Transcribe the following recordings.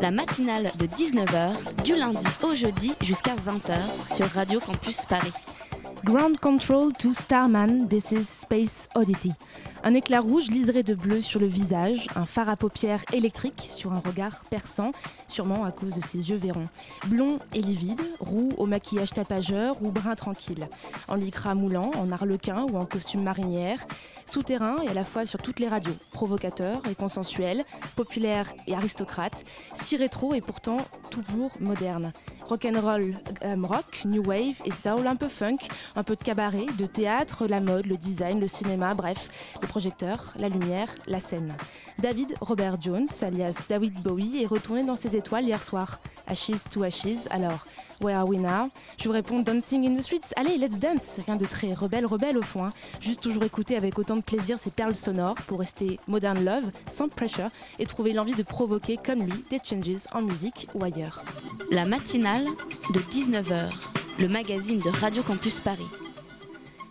La matinale de 19h, du lundi au jeudi jusqu'à 20h sur Radio Campus Paris. Ground Control to Starman, This is Space Oddity. Un éclat rouge liseré de bleu sur le visage, un phare à paupières électrique sur un regard perçant, sûrement à cause de ses yeux verrons. Blond et livide, roux au maquillage tapageur ou brun tranquille. En lycra moulant, en arlequin ou en costume marinière. Souterrain et à la fois sur toutes les radios. Provocateur et consensuel, populaire et aristocrate. Si rétro et pourtant toujours moderne. Rock'n'roll, glam rock, new wave et soul, un peu funk, un peu de cabaret, de théâtre, la mode, le design, le cinéma, bref, le projecteur, la lumière, la scène. David Robert Jones, alias David Bowie, est retourné dans ses étoiles hier soir. Ashes to Ashes, alors, where are we now Je vous réponds Dancing in the Streets, allez, let's dance Rien de très rebelle, rebelle au fond, hein. juste toujours écouter avec autant de plaisir ces perles sonores pour rester modern love, sans pressure, et trouver l'envie de provoquer comme lui des changes en musique ou ailleurs. La matinale de 19h, le magazine de Radio Campus Paris.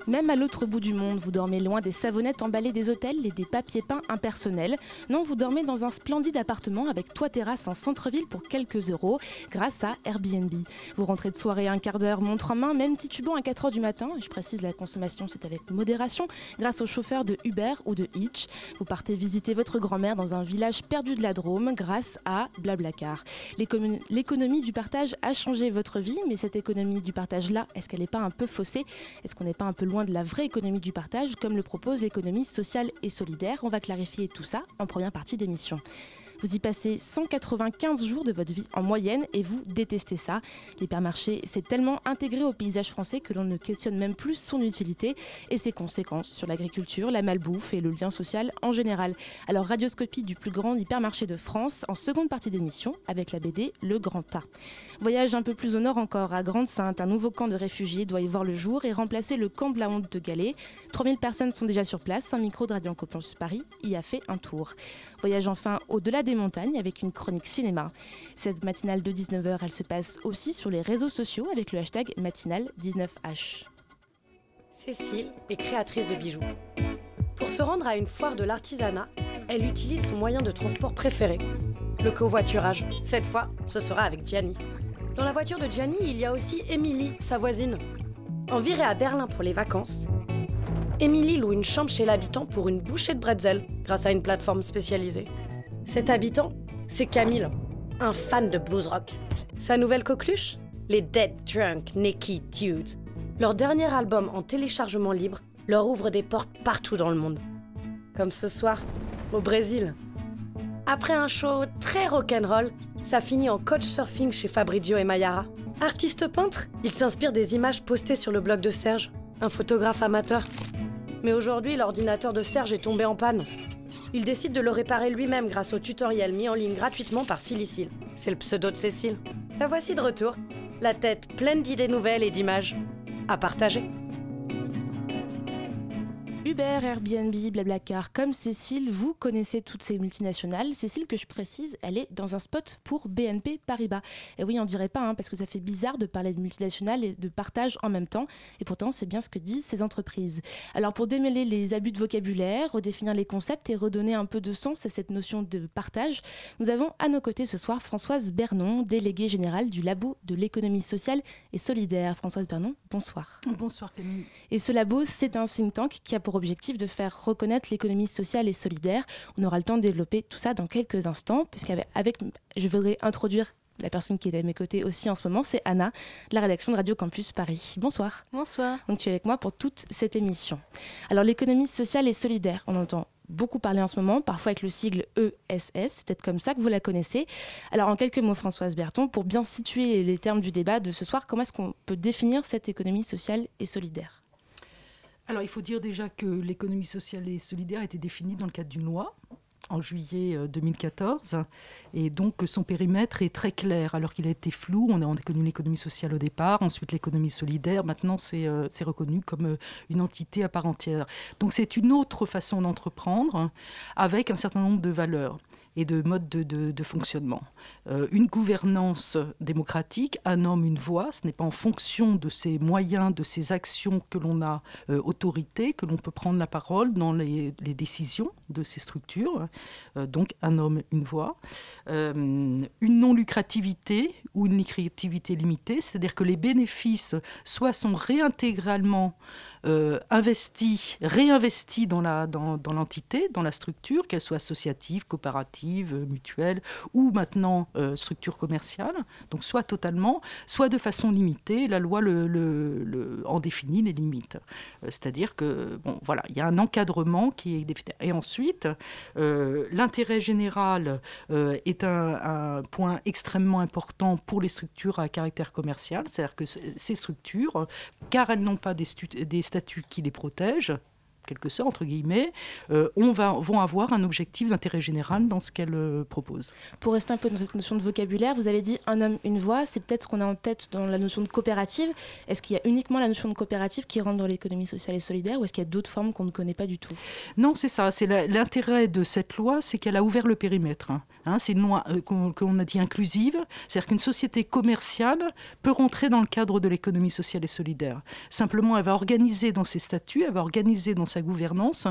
Même à l'autre bout du monde, vous dormez loin des savonnettes emballées des hôtels et des papiers peints impersonnels. Non, vous dormez dans un splendide appartement avec toit terrasse en centre-ville pour quelques euros grâce à Airbnb. Vous rentrez de soirée un quart d'heure, montre en main, même titubant à 4 heures du matin. Je précise, la consommation, c'est avec modération grâce aux chauffeurs de Uber ou de Hitch. Vous partez visiter votre grand-mère dans un village perdu de la Drôme grâce à Blablacar. L'économie du partage a changé votre vie, mais cette économie du partage-là, est-ce qu'elle n'est pas un peu faussée? Est-ce qu'on n'est pas un peu loin de la vraie économie du partage, comme le propose l'économie sociale et solidaire On va clarifier tout ça en première partie d'émission. Vous y passez 195 jours de votre vie en moyenne et vous détestez ça. L'hypermarché s'est tellement intégré au paysage français que l'on ne questionne même plus son utilité et ses conséquences sur l'agriculture, la malbouffe et le lien social en général. Alors radioscopie du plus grand hypermarché de France en seconde partie d'émission avec la BD Le Grand Tas. Voyage un peu plus au nord encore, à Grande-Sainte, un nouveau camp de réfugiés doit y voir le jour et remplacer le camp de la honte de Galais. 3000 personnes sont déjà sur place, un micro de Radio Campus Paris y a fait un tour. Voyage enfin au-delà des montagnes avec une chronique cinéma. Cette matinale de 19h, elle se passe aussi sur les réseaux sociaux avec le hashtag matinale19h. Cécile est créatrice de bijoux. Pour se rendre à une foire de l'artisanat, elle utilise son moyen de transport préféré, le covoiturage. Cette fois, ce sera avec Gianni. Dans la voiture de Gianni, il y a aussi Émilie, sa voisine. En virée à Berlin pour les vacances, Émilie loue une chambre chez l'habitant pour une bouchée de bretzel grâce à une plateforme spécialisée. Cet habitant, c'est Camille, un fan de blues rock. Sa nouvelle coqueluche Les Dead Drunk Naked Dudes. Leur dernier album en téléchargement libre leur ouvre des portes partout dans le monde. Comme ce soir, au Brésil. Après un show très rock'n'roll, ça finit en coach surfing chez Fabrizio et Mayara. Artiste peintre, il s'inspire des images postées sur le blog de Serge, un photographe amateur. Mais aujourd'hui, l'ordinateur de Serge est tombé en panne. Il décide de le réparer lui-même grâce au tutoriel mis en ligne gratuitement par Silicile. C'est le pseudo de Cécile. La voici de retour, la tête pleine d'idées nouvelles et d'images. À partager. Uber, Airbnb, Blablacar, comme Cécile, vous connaissez toutes ces multinationales. Cécile, que je précise, elle est dans un spot pour BNP Paribas. Et oui, on dirait pas, hein, parce que ça fait bizarre de parler de multinationales et de partage en même temps. Et pourtant, c'est bien ce que disent ces entreprises. Alors, pour démêler les abus de vocabulaire, redéfinir les concepts et redonner un peu de sens à cette notion de partage, nous avons à nos côtés ce soir Françoise Bernon, déléguée générale du Labo de l'économie sociale et solidaire. Françoise Bernon, bonsoir. Bonsoir Camille. Et ce labo, c'est un think tank qui a pour objectif de faire reconnaître l'économie sociale et solidaire. On aura le temps de développer tout ça dans quelques instants, puisqu'avec avec, je voudrais introduire la personne qui est à mes côtés aussi en ce moment, c'est Anna, de la rédaction de Radio Campus Paris. Bonsoir. Bonsoir. Donc tu es avec moi pour toute cette émission. Alors l'économie sociale et solidaire, on entend beaucoup parler en ce moment, parfois avec le sigle ESS, c'est peut-être comme ça que vous la connaissez. Alors en quelques mots, Françoise Berton, pour bien situer les termes du débat de ce soir, comment est-ce qu'on peut définir cette économie sociale et solidaire? Alors il faut dire déjà que l'économie sociale et solidaire a été définie dans le cadre d'une loi en juillet 2014. Et donc son périmètre est très clair, alors qu'il a été flou. On a, connu l'économie sociale au départ, ensuite l'économie solidaire. Maintenant, c'est reconnu comme une entité à part entière. Donc c'est une autre façon d'entreprendre avec un certain nombre de valeurs et de modes de, fonctionnement. Euh, une gouvernance démocratique, un homme, une voix, ce n'est pas en fonction de ses moyens, de ses actions que l'on a euh, autorité, que l'on peut prendre la parole dans les, décisions de ces structures. Euh, donc un homme, une voix. une non-lucrativité ou une lucrativité limitée, c'est-à-dire que les bénéfices soit réintégralement euh, investi, réinvesti dans l'entité, dans, dans, la structure, qu'elle soit associative, coopérative, euh, mutuelle ou maintenant euh, structure commerciale. Donc soit totalement, soit de façon limitée. La loi le, en définit les limites. C'est-à-dire que bon, voilà, il y a un encadrement qui est défini. Et ensuite, l'intérêt général est un, point extrêmement important pour les structures à caractère commercial. C'est-à-dire que ces structures, car elles n'ont pas des, des statut qui les protège, quelque sorte, entre guillemets, euh, on va, vont avoir un objectif d'intérêt général dans ce qu'elle euh, propose. Pour rester un peu dans cette notion de vocabulaire, vous avez dit un homme, une voix, c'est peut-être ce qu'on a en tête dans la notion de coopérative. Est-ce qu'il y a uniquement la notion de coopérative qui rentre dans l'économie sociale et solidaire ou est-ce qu'il y a d'autres formes qu'on ne connaît pas du tout? Non, c'est ça. C'est l'intérêt de cette loi, c'est qu'elle a ouvert le périmètre. Hein. Hein, c'est une loi euh, qu'on a dit inclusive, c'est-à-dire qu'une société commerciale peut rentrer dans le cadre de l'économie sociale et solidaire. Simplement, elle va organiser dans ses statuts, elle va organiser dans sa gouvernance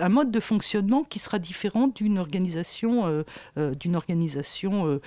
un mode de fonctionnement qui sera différent d'une organisation, euh, euh, d'une organisation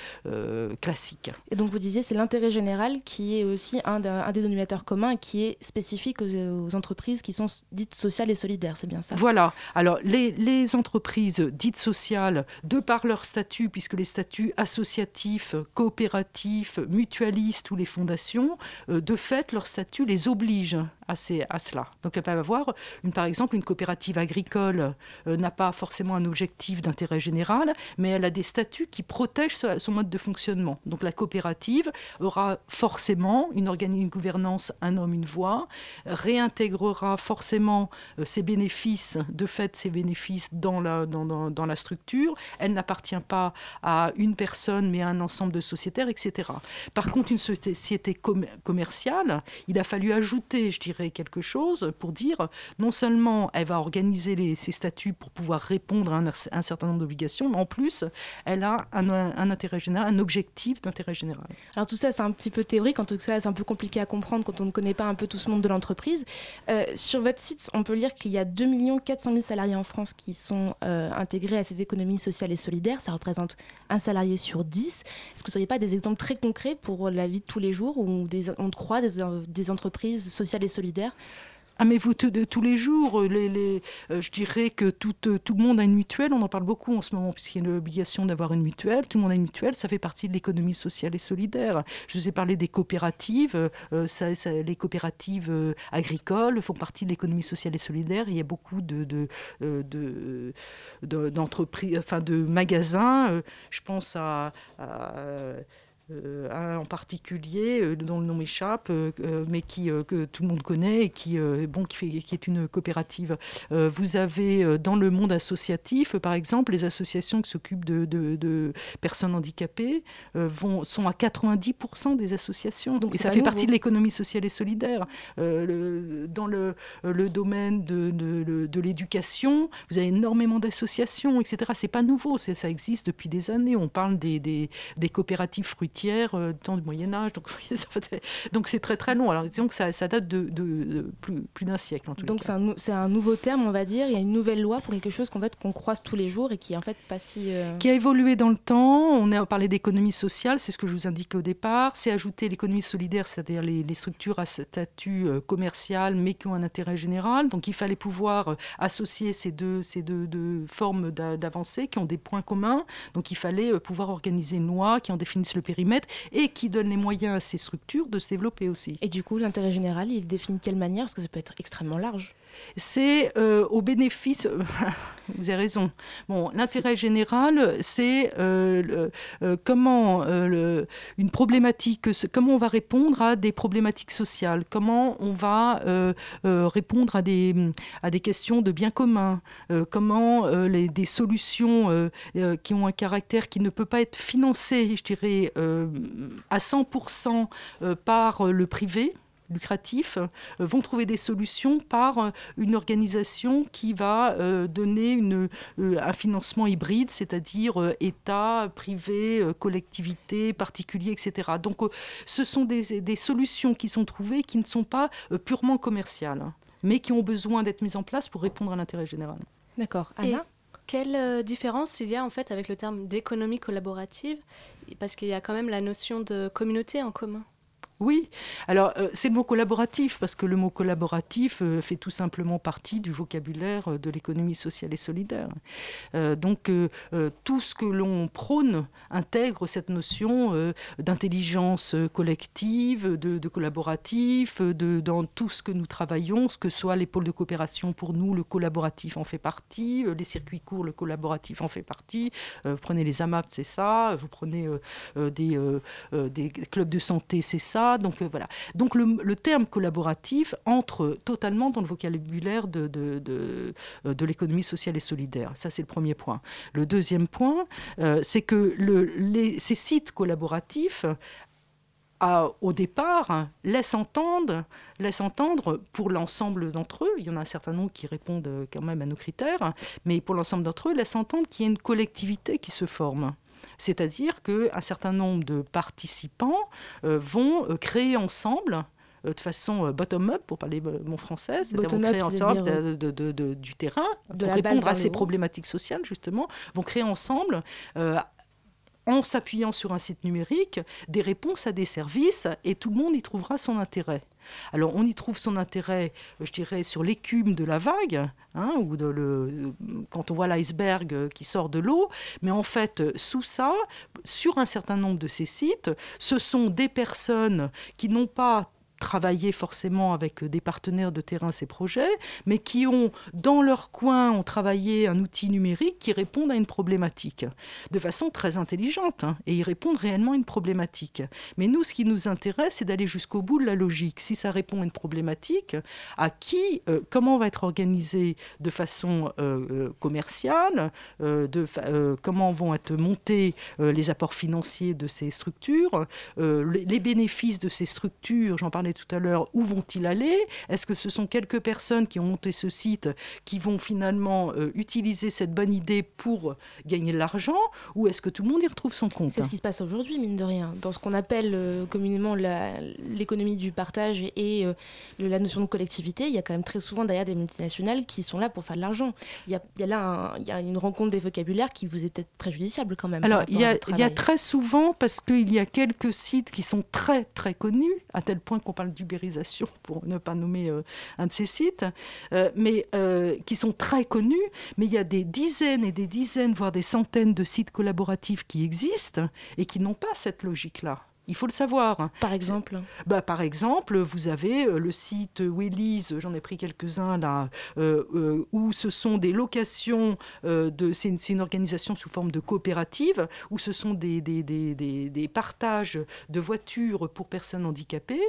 classique. Et donc vous disiez, c'est l'intérêt général qui est aussi un, un, dénominateur commun qui est spécifique aux, entreprises qui sont dites sociales et solidaires, c'est bien ça? Voilà. Alors les, les entreprises dites sociales, de par leur statut, puisque les statuts associatifs, coopératifs, mutualistes ou les fondations, euh, de fait, leur statut les oblige à, cela. Donc elle peut avoir, une, par exemple, une coopérative agricole euh, n'a pas forcément un objectif d'intérêt général, mais elle a des statuts qui protègent son mode de fonctionnement. Donc la coopérative aura forcément une, une gouvernance un homme, une voix, réintégrera forcément euh, ses bénéfices, de fait ses bénéfices dans la structure. Elle n'appartient pas à une personne, mais à un ensemble de sociétaires, etc. Par contre, une société commerciale, il a fallu ajouter, je dirais, quelque chose pour dire non seulement elle va organiser ses statuts pour pouvoir répondre à un, certain nombre d'obligations, mais en plus, elle a un, intérêt général, un objectif d'intérêt général. Alors tout ça, c'est un petit peu théorique, en tout cas, c'est un peu compliqué à comprendre quand on ne connaît pas un peu tout ce monde de l'entreprise. Euh, sur votre site, on peut lire qu'il y a 2 400 000 salariés en France qui sont euh, intégrés à cette économie sociale et solidaire. Ça représente un salarié sur 10. Est-ce que vous n'auriez pas des exemples très concrets pour la vie de tous les jours où on croise des entreprises sociales et solidaires ah mais vous, de, tous les jours, euh, les, euh, je dirais que tout, euh, tout le monde a une mutuelle, on en parle beaucoup en ce moment puisqu'il y a l'obligation d'avoir une mutuelle, tout le monde a une mutuelle, ça fait partie de l'économie sociale et solidaire. Je vous ai parlé des coopératives, les coopératives agricoles font partie de l'économie sociale et solidaire, il y a beaucoup de, enfin de magasins, je pense à un en particulier euh, dont le nom m'échappe, euh, mais qui que tout le monde connaît et qui bon qui, fait, qui est une coopérative. vous avez dans le monde associatif, par exemple, les associations qui s'occupent de, de, personnes handicapées vont sont à 90% des associations. Donc et ça fait partie de l'économie sociale et solidaire. Le, dans le, le domaine de, de, l'éducation, vous avez énormément d'associations, etc. C'est pas nouveau, ça existe depuis des années. On parle des, des, des coopératives fruitières euh, temps du Moyen Âge. Donc, donc c'est très très long. Alors disons que ça, ça date de, plus, plus d'un siècle. En donc c'est un, un, nouveau terme, on va dire. Il y a une nouvelle loi pour quelque chose qu'en fait qu'on croise tous les jours et qui en fait pas si. Euh, qui a évolué dans le temps. On a parlé d'économie sociale, c'est ce que je vous indiquais au départ. C'est ajouter l'économie solidaire, c'est-à-dire les, structures à statut euh, commercial mais qui ont un intérêt général. Donc il fallait pouvoir associer ces deux, ces deux, deux formes d'avancée qui ont des points communs. Donc il fallait pouvoir organiser une loi qui en définisse le périmètre et qui donne les moyens à ces structures de se développer aussi. Et du coup, l'intérêt général, il définit quelle manière Parce que ça peut être extrêmement large. C'est au bénéfice. vous avez raison. L'intérêt général, c'est comment une problématique, comment on va répondre à des problématiques sociales, comment on va répondre à des, à des questions de bien commun, comment des solutions qui ont un caractère qui ne peut pas être financé, je dirais, à 100% par le privé? Lucratif euh, vont trouver des solutions par euh, une organisation qui va euh, donner une, un financement hybride, c'est-à-dire État, privé, collectivité, particulier, etc. Donc ce sont des, des, solutions qui sont trouvées qui ne sont pas purement commerciales, mais qui ont besoin d'être mises en place pour répondre à l'intérêt général. D'accord. Anna? quelle différence il y a en fait avec le terme d'économie collaborative? Parce qu'il y a quand même la notion de communauté en commun. Oui, alors euh, c'est le mot collaboratif, parce que le mot collaboratif euh, fait tout simplement partie du vocabulaire euh, de l'économie sociale et solidaire. donc tout ce que l'on prône intègre cette notion d'intelligence collective, de, collaboratif, dans tout ce que nous travaillons, ce que soit les pôles de coopération pour nous, le collaboratif en fait partie, les circuits courts, le collaboratif en fait partie. vous prenez les AMAP, c'est ça, vous prenez des clubs de santé, c'est ça donc euh, voilà. Donc le, terme collaboratif entre totalement dans le vocabulaire de, de, euh, l'économie sociale et solidaire. Ça, c'est le premier point. Le deuxième point, euh, c'est que ces sites collaboratifs au départ, laissent entendre, laissent entendre pour l'ensemble d'entre eux, il y en a un certain nombre qui répondent quand même à nos critères, mais pour l'ensemble d'entre eux, laissent entendre qu'il y a une collectivité qui se forme. C'est-à-dire qu'un certain nombre de participants euh, vont euh, créer ensemble euh, de façon bottom-up, pour parler mon français, c'est-à-dire vont créer ensemble de, du terrain pour répondre à ces problématiques sociales, justement, vont créer ensemble en s'appuyant sur un site numérique, des réponses à des services et tout le monde y trouvera son intérêt. Alors on y trouve son intérêt, euh, je dirais, sur l'écume de la vague, hein, ou quand on voit l'iceberg qui sort de l'eau, mais en fait, sous ça, sur un certain nombre de ces sites, ce sont des personnes qui n'ont pas travailler forcément avec des partenaires de terrain ces projets, mais qui ont, dans leur coin, ont travaillé un outil numérique qui répond à une problématique, de façon très intelligente, hein, et ils répondent réellement à une problématique. Mais nous, ce qui nous intéresse, c'est d'aller jusqu'au bout de la logique. Si ça répond à une problématique, à qui, euh, comment va être organisé de façon euh, euh, commerciale, comment vont être montés les apports financiers de ces structures, les, les bénéfices de ces structures, j'en parlais tout à l'heure, où vont-ils aller? Est-ce que ce sont quelques personnes qui ont monté ce site qui vont finalement euh, utiliser cette bonne idée pour gagner de l'argent Ou est-ce que tout le monde y retrouve son compte? C'est ce qui se passe aujourd'hui, mine de rien. Dans ce qu'on appelle euh, communément l'économie du partage et euh, la notion de collectivité, il y a quand même très souvent derrière des multinationales qui sont là pour faire de l'argent. Il, y a, là il y a une rencontre des vocabulaires qui vous est peut-être préjudiciable quand même. Alors, il y, a, il y a très souvent, parce qu'il y a quelques sites qui sont très très connus, à tel point qu'on d'ubérisation, pour ne pas nommer euh, un de ces sites, euh, mais euh, qui sont très connus. Mais il y a des dizaines et des dizaines, voire des centaines de sites collaboratifs qui existent et qui n'ont pas cette logique-là. Il faut le savoir. Par exemple bah, Par exemple, vous avez euh, le site Willy's, j'en ai pris quelques-uns là, euh, euh, où ce sont des locations, de, c'est, une, organisation sous forme de coopérative, où ce sont des, des, des, des partages de voitures pour personnes handicapées,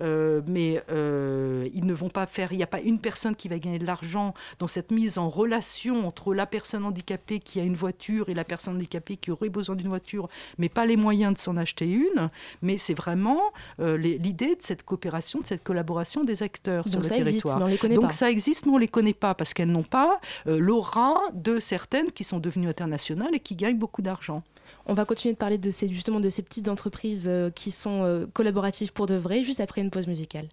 mais ils ne vont pas faire, il n'y a pas une personne qui va gagner de l'argent dans cette mise en relation entre la personne handicapée qui a une voiture et la personne handicapée qui aurait besoin d'une voiture, mais pas les moyens de s'en acheter une mais c'est vraiment euh, l'idée de cette coopération, de cette collaboration des acteurs sur le territoire. Donc ça existe, mais on ne les connaît pas parce qu'elles n'ont pas euh, l'aura de certaines qui sont devenues internationales et qui gagnent beaucoup d'argent. On va continuer de parler de ces, justement de ces petites entreprises euh, qui sont collaboratives pour de vrai, juste après une pause musicale.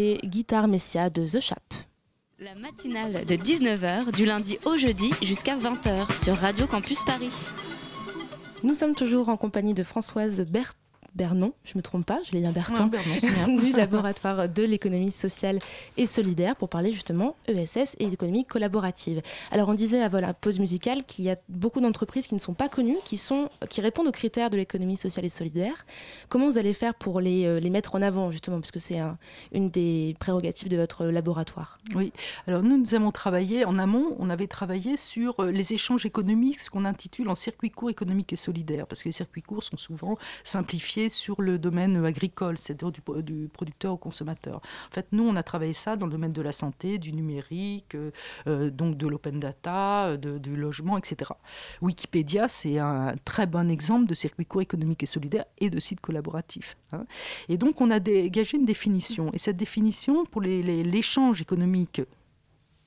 Guitare Messia de The Chap. La matinale de 19h du lundi au jeudi jusqu'à 20h sur Radio Campus Paris. Nous sommes toujours en compagnie de Françoise Berthe Bernon, je me trompe pas, je l'ai dit Berton, du laboratoire de l'économie sociale et solidaire pour parler justement ESS et d'économie collaborative. Alors on disait avant la pause musicale qu'il y a beaucoup d'entreprises qui ne sont pas connues, qui, sont, qui répondent aux critères de l'économie sociale et solidaire. Comment vous allez faire pour les, euh, les mettre en avant justement, puisque c'est une des prérogatives de votre laboratoire? Oui, alors nous, nous avons travaillé en amont, on avait travaillé sur euh, les échanges économiques, ce qu'on intitule en circuit court économique et solidaire, parce que les circuits courts sont souvent simplifiés sur le domaine agricole, c'est-à-dire du, producteur au consommateur. En fait, nous, on a travaillé ça dans le domaine de la santé, du numérique, euh, euh, donc de l'open data, de, du logement, etc. Wikipédia, c'est un très bon exemple de circuit court économique et solidaire et de site collaboratif. Hein. Et donc, on a dégagé une définition. Et cette définition, pour l'échange économique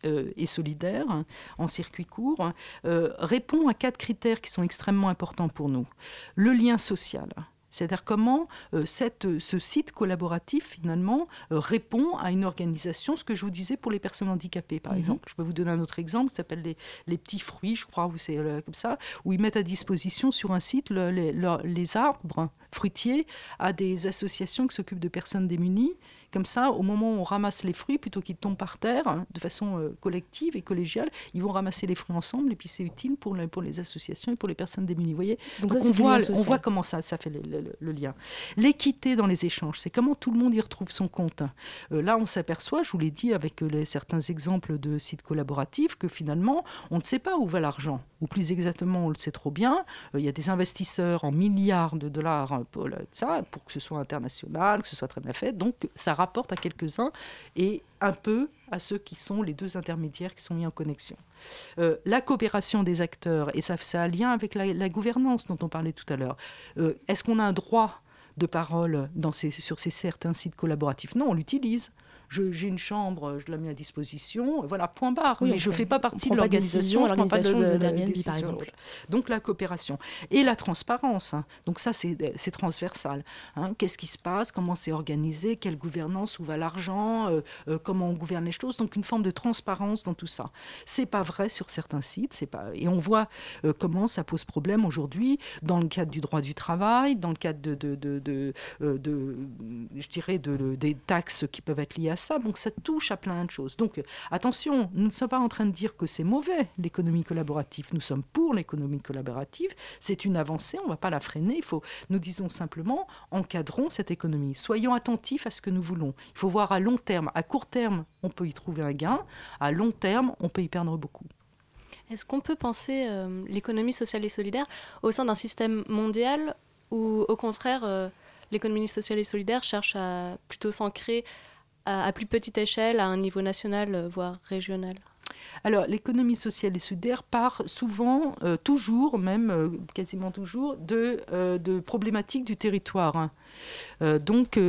euh, et solidaire en circuit court répond à quatre critères qui sont extrêmement importants pour nous. Le lien social, c'est-à-dire comment euh, cette, ce site collaboratif, finalement, euh, répond à une organisation, ce que je vous disais pour les personnes handicapées, par mhm. exemple. Je peux vous donner un autre exemple, ça s'appelle les, les, petits fruits, je crois, où c'est euh, comme ça, où ils mettent à disposition sur un site les arbres fruitiers à des associations qui s'occupent de personnes démunies comme ça, au moment où on ramasse les fruits, plutôt qu'ils tombent par terre, hein, de façon euh, collective et collégiale, ils vont ramasser les fruits ensemble et puis c'est utile pour, pour les associations et pour les personnes démunies. Vous voyez Donc, on, voit, on voit comment ça, ça fait le, lien. L'équité dans les échanges, c'est comment tout le monde y retrouve son compte. Euh, là, on s'aperçoit, je vous l'ai dit avec euh, les, certains exemples de sites collaboratifs, que finalement, on ne sait pas où va l'argent. Ou plus exactement, on le sait trop bien. Il y a des investisseurs en milliards de dollars hein, pour, ça, pour que ce soit international, que ce soit très bien fait. Donc, ça rapporte à quelques-uns et un peu à ceux qui sont les deux intermédiaires qui sont mis en connexion. Euh, la coopération des acteurs, et ça, ça a un lien avec la, gouvernance dont on parlait tout à l'heure. Euh, est-ce qu'on a un droit de parole dans ces, sur ces certains sites collaboratifs? Non, on l'utilise. J'ai une chambre, je la mets à disposition, voilà, point barre. Oui, mais je ne fais pas partie de l'organisation, je prends pas de de- de- Airbnb, par exemple. Donc la coopération et la transparence. hein. Donc ça, c'est transversal. hein. Qu'est-ce qui se passe? Comment c'est organisé? Quelle gouvernance? Où va l'argent? Euh, euh, Comment on gouverne les choses? Donc une forme de transparence dans tout ça. C'est pas vrai sur certains sites. C'est pas et on voit euh, comment ça pose problème aujourd'hui dans le cadre du droit du travail, dans le cadre de, de, de, de, de, je dirais, de, de- des taxes qui peuvent être liées à ça. Donc ça touche à plein de choses. Donc euh, attention, nous ne sommes pas en train de dire que c'est mauvais l'économie collaborative. Nous sommes pour l'économie collaborative. C'est une avancée, on ne va pas la freiner. Il faut, nous disons simplement, encadrons cette économie. Soyons attentifs à ce que nous voulons. Il faut voir à long terme. À court terme, on peut y trouver un gain. À long terme, on peut y perdre beaucoup. Est-ce qu'on peut penser euh, l'économie sociale et solidaire au sein d'un système mondial ou au contraire euh, l'économie sociale et solidaire cherche à plutôt s'ancrer à, plus petite échelle, à un niveau national, euh, voire régional Alors, l'économie sociale et solidaire part souvent, euh, toujours, même euh, quasiment toujours, de, problématiques du territoire. hein. Donc,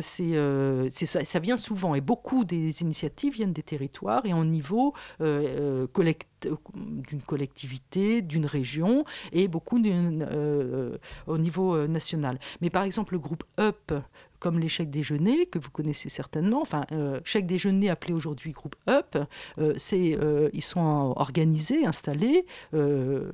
ça, vient souvent, et beaucoup des initiatives viennent des territoires et au niveau d'une collectivité, d'une région, et beaucoup au niveau national. Mais par exemple, le groupe UP, comme les chèques déjeuner, que vous connaissez certainement, enfin, euh, chèques déjeuner appelé aujourd'hui groupe UP, euh, euh, ils sont organisés, installés euh,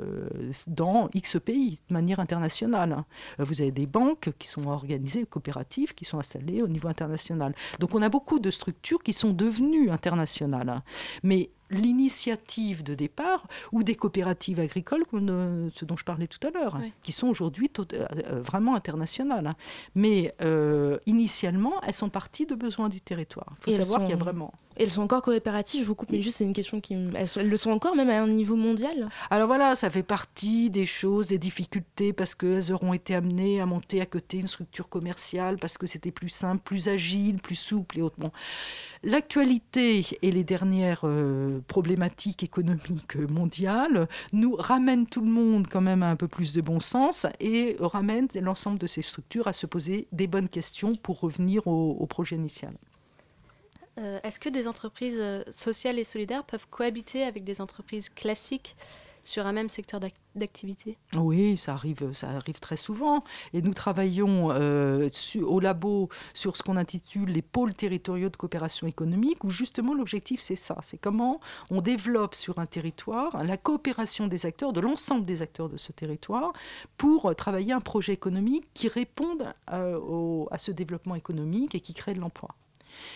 dans X pays, de manière internationale. Vous avez des banques qui sont organisées, coopératives, qui sont installées au niveau international. Donc on a beaucoup de structures qui sont devenues internationales. Mais l'initiative de départ, ou des coopératives agricoles, comme ce dont je parlais tout à l'heure, hein, qui sont aujourd'hui euh, euh, vraiment internationales. hein. Mais euh, initialement, elles sont parties de besoins du territoire. Il faut Et savoir qu'il y a vraiment... Elles sont encore coopératives, je vous coupe, mais juste c'est une question qui... Elles, elles le sont encore, même à un niveau mondial Alors voilà, ça fait partie des choses, des difficultés, parce qu'elles auront été amenées à monter à côté une structure commerciale, parce que c'était plus simple, plus agile, plus souple et autres. L'actualité et les dernières euh, problématiques économiques mondiales nous ramènent tout le monde quand même à un peu plus de bon sens et ramènent l'ensemble de ces structures à se poser des bonnes questions pour revenir au projet initial. Euh, Est-ce que des entreprises euh, sociales et solidaires peuvent cohabiter avec des entreprises classiques sur un même secteur d'ac- d'activité? Oui, ça arrive, ça arrive très souvent. Et nous travaillons euh, au labo sur ce qu'on intitule les pôles territoriaux de coopération économique, où justement l'objectif c'est ça, c'est comment on développe sur un territoire la coopération des acteurs, de l'ensemble des acteurs de ce territoire, pour travailler un projet économique qui réponde à ce développement économique et qui crée de l'emploi.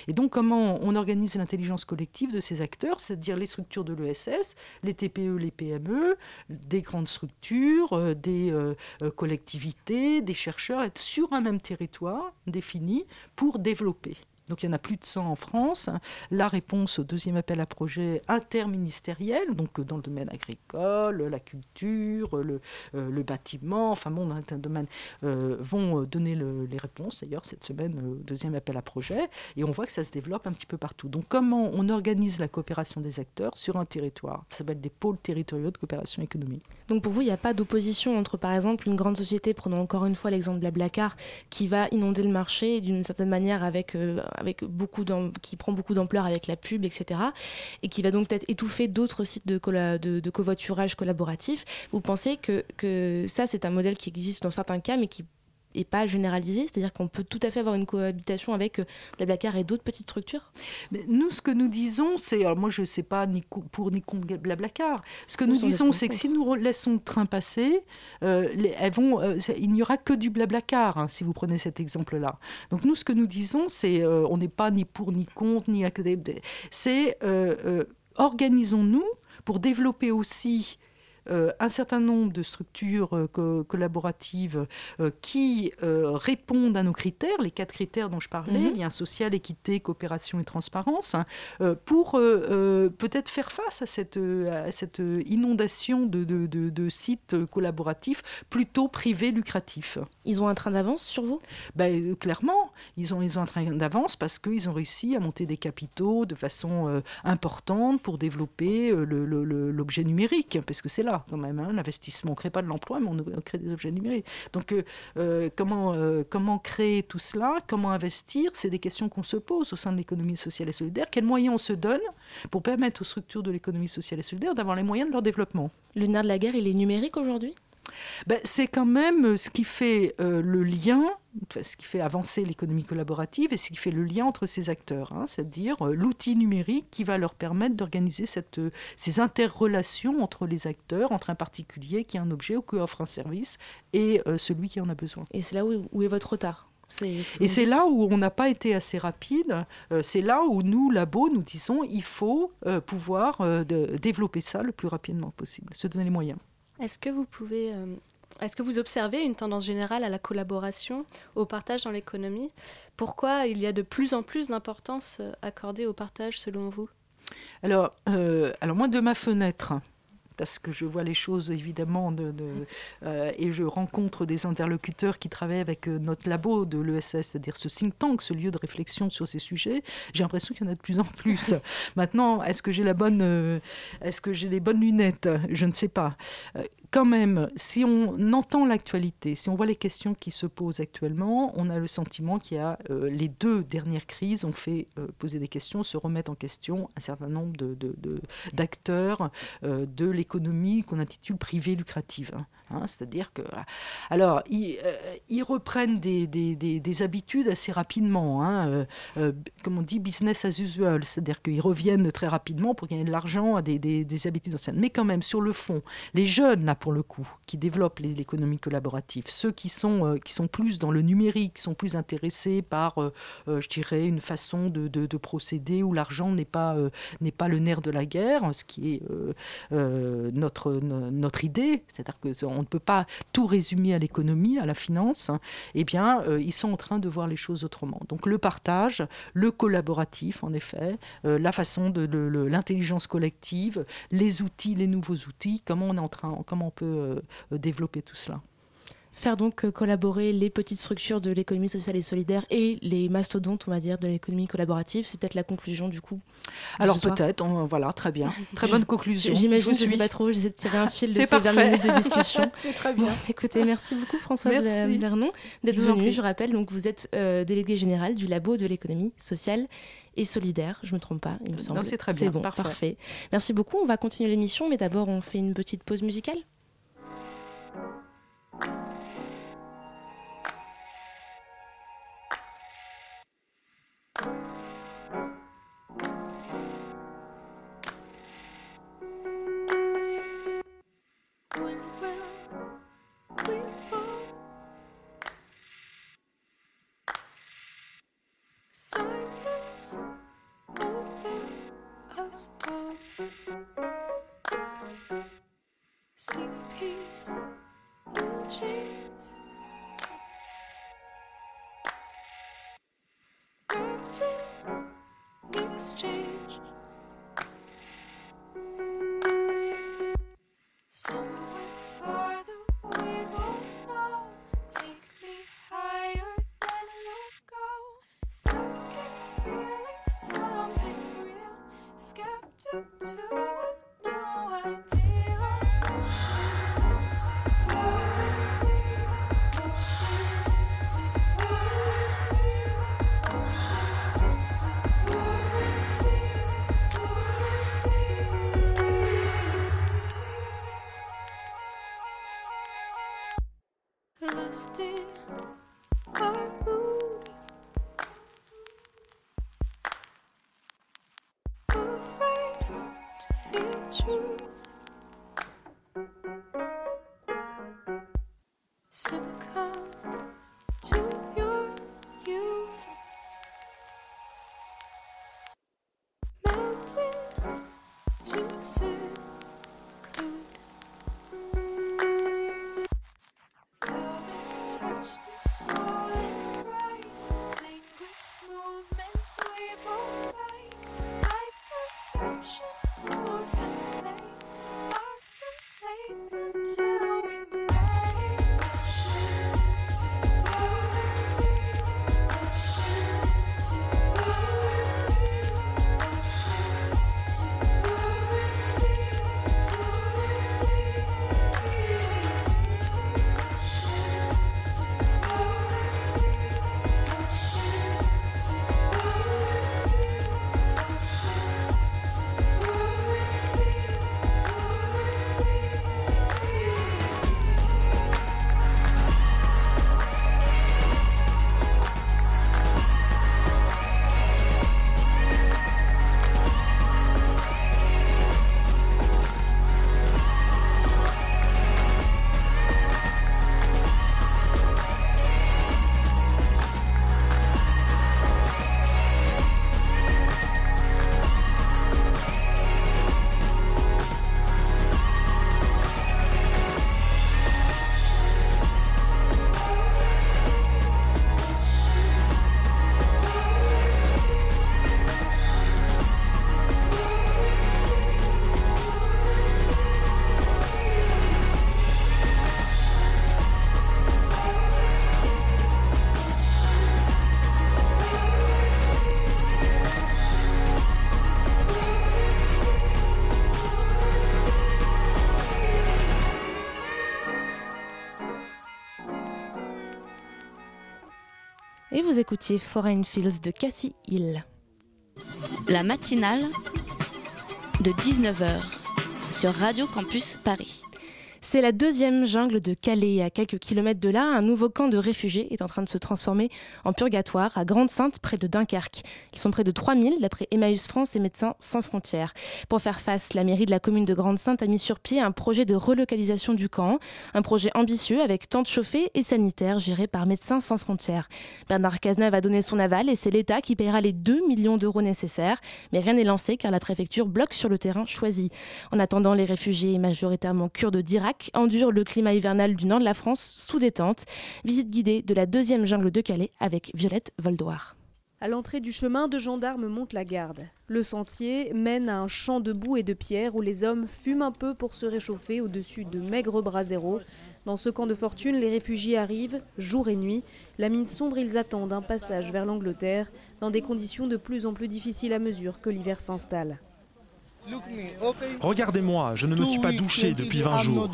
Et donc, comment on organise l'intelligence collective de ces acteurs, c'est-à-dire les structures de l'ESS, les TPE, les PME, des grandes structures, euh, des euh, euh, collectivités, des chercheurs, être sur un même territoire défini pour développer. Donc il y en a plus de 100 en France. La réponse au deuxième appel à projet interministériel, donc euh, dans le domaine agricole, la culture, le, euh, bâtiment, enfin bon, dans un domaine, euh, vont donner le- les réponses d'ailleurs cette semaine au deuxième appel à projet. Et on voit que ça se développe un petit peu partout. Donc comment on organise la coopération des acteurs sur un territoire? Ça s'appelle des pôles territoriaux de coopération économique. Donc pour vous, il n'y a pas d'opposition entre, par exemple, une grande société, prenons encore une fois l'exemple de Blablacar, qui va inonder le marché d'une certaine manière avec, avec beaucoup qui prend beaucoup d'ampleur avec la pub, etc. Et qui va donc peut-être étouffer d'autres sites de, de covoiturage collaboratif. Vous pensez que, que ça, c'est un modèle qui existe dans certains cas, mais qui n'est pas généralisé C'est-à-dire qu'on peut tout à fait avoir une cohabitation avec euh, Blablacar et d'autres petites structures? Mais nous, ce que nous disons, c'est, alors moi je ne sais pas ni pour ni contre Blablacar, ce que Nous disons, c'est que si nous laissons le train passer, euh, les- elles vont, euh, il n'y aura que du Blablacar, hein, si vous prenez cet exemple-là. Donc nous, ce que nous disons, c'est, euh, on n'est pas ni pour ni contre, ni c'est organisons-nous pour développer aussi un certain nombre de structures euh, co- collaboratives euh, qui euh, répondent à nos critères, les quatre critères dont je parlais, Mhm. lien social, équité, coopération et transparence, hein, euh, pour euh, euh, peut-être faire face à cette, euh, à cette euh, inondation de, de- de- de sites euh, collaboratifs plutôt privés lucratifs. Ils ont un train d'avance sur vous? Ben, euh, clairement, ils ont, ils ont un train d'avance parce qu'ils ont réussi à monter des capitaux de façon euh, importante pour développer euh, l'objet numérique, parce que c'est là quand même. Hein, L'investissement, on ne crée pas de l'emploi, mais on crée des objets numériques. Donc comment, comment créer tout cela? Comment investir? C'est des questions qu'on se pose au sein de l'économie sociale et solidaire. Quels moyens on se donne pour permettre aux structures de l'économie sociale et solidaire d'avoir les moyens de leur développement? Le nerf de la guerre, il est numérique aujourd'hui? Ben, c'est quand même ce qui fait euh, le lien, ce qui fait avancer l'économie collaborative et ce qui fait le lien entre ces acteurs, hein, c'est-à-dire euh, l'outil numérique qui va leur permettre d'organiser euh, ces interrelations entre les acteurs, entre un particulier qui a un objet ou qui offre un service et celui qui en a besoin. Et c'est là où, est votre retard et c'est là où on n'a pas été assez rapide. c'est là où nous, Labo, nous disons il faut pouvoir développer ça le plus rapidement possible, se donner les moyens. Est-ce que vous pouvez, euh, est-ce que vous observez une tendance générale à la collaboration, au partage dans l'économie? Pourquoi il y a de plus en plus d'importance euh, accordée au partage selon vous? Alors, euh, alors moi de ma fenêtre, parce que je vois les choses évidemment de, euh, et je rencontre des interlocuteurs qui travaillent avec euh, notre labo de l'ESS, c'est-à-dire ce think tank, ce lieu de réflexion sur ces sujets. J'ai l'impression qu'il y en a de plus en plus. Maintenant, est-ce que j'ai la bonne, euh, est-ce que j'ai les bonnes lunettes? Je ne sais pas. Quand même, si on entend l'actualité, si on voit les questions qui se posent actuellement, on a le sentiment qu'il y a les deux dernières crises ont fait poser des questions, se remettre en question un certain nombre d'acteurs de, de, de l'économie économie qu'on intitule privée lucrative. Hein. Hein, c'est-à-dire que. Alors, ils, euh, reprennent des, des, des, habitudes assez rapidement. Hein, euh, euh, comme on dit, business as usual. C'est-à-dire qu'ils reviennent très rapidement pour gagner de l'argent à des, habitudes anciennes. Mais quand même, sur le fond, les jeunes, là, pour le coup, qui développent l'économie collaborative, ceux qui sont, qui sont plus dans le numérique, qui sont plus intéressés par, je dirais, une façon de, de, de procéder où l'argent n'est pas, n'est pas le nerf de la guerre, ce qui est notre, notre idée. C'est-à-dire que on ne peut pas tout résumer à l'économie, à la finance, eh bien, euh, ils sont en train de voir les choses autrement. Donc le partage, le collaboratif, en effet, euh, la façon de, l'intelligence collective, les outils, les nouveaux outils, comment on est en train, comment on peut euh, développer tout cela faire donc euh, collaborer les petites structures de l'économie sociale et solidaire et les mastodontes, on va dire, de l'économie collaborative. C'est peut-être la conclusion du coup. Alors peut-être, voilà, très bien. Très bonne conclusion. J'imagine, je ne sais pas trop, j'essaie de tirer un fil de ces parfait. 20 minutes de discussion. C'est très bien. écoutez, merci beaucoup Françoise Vernon d'être venue. Je rappelle, donc vous êtes euh, déléguée générale du labo de l'économie sociale et solidaire. Je ne me trompe pas, il me semble. c'est très bien. C'est bon, parfait. Merci beaucoup. On va continuer l'émission, mais d'abord, on fait une petite pause musicale. Texas. Et vous écoutiez Foreign Fields de Cassie Hill. La matinale de 19h sur Radio Campus Paris. C'est la deuxième jungle de Calais. À quelques kilomètres de là, un nouveau camp de réfugiés est en train de se transformer en purgatoire à Grande-Sainte, près de Dunkerque. Ils sont près de 3000, d'après Emmaüs France et Médecins sans frontières. Pour faire face, la mairie de la commune de Grande-Sainte a mis sur pied un projet de relocalisation du camp. Un projet ambitieux avec tentes chauffées et sanitaires géré par Médecins sans frontières. Bernard Cazeneuve a donné son aval et c'est l'État qui paiera les 2 millions d'euros nécessaires. Mais rien n'est lancé car la préfecture bloque sur le terrain choisi. En attendant, les réfugiés majoritairement kurdes d'Irak endure le climat hivernal du nord de la France sous détente. Visite guidée de la deuxième jungle de Calais avec Violette Voldoir. À l'entrée du chemin, deux gendarmes montent la garde. Le sentier mène à un champ de boue et de pierre où les hommes fument un peu pour se réchauffer au-dessus de maigres braseros. Dans ce camp de fortune, les réfugiés arrivent, jour et nuit. La mine sombre, ils attendent un passage vers l'Angleterre, dans des conditions de plus en plus difficiles à mesure que l'hiver s'installe. Regardez-moi, je ne me suis pas douché depuis 20 jours.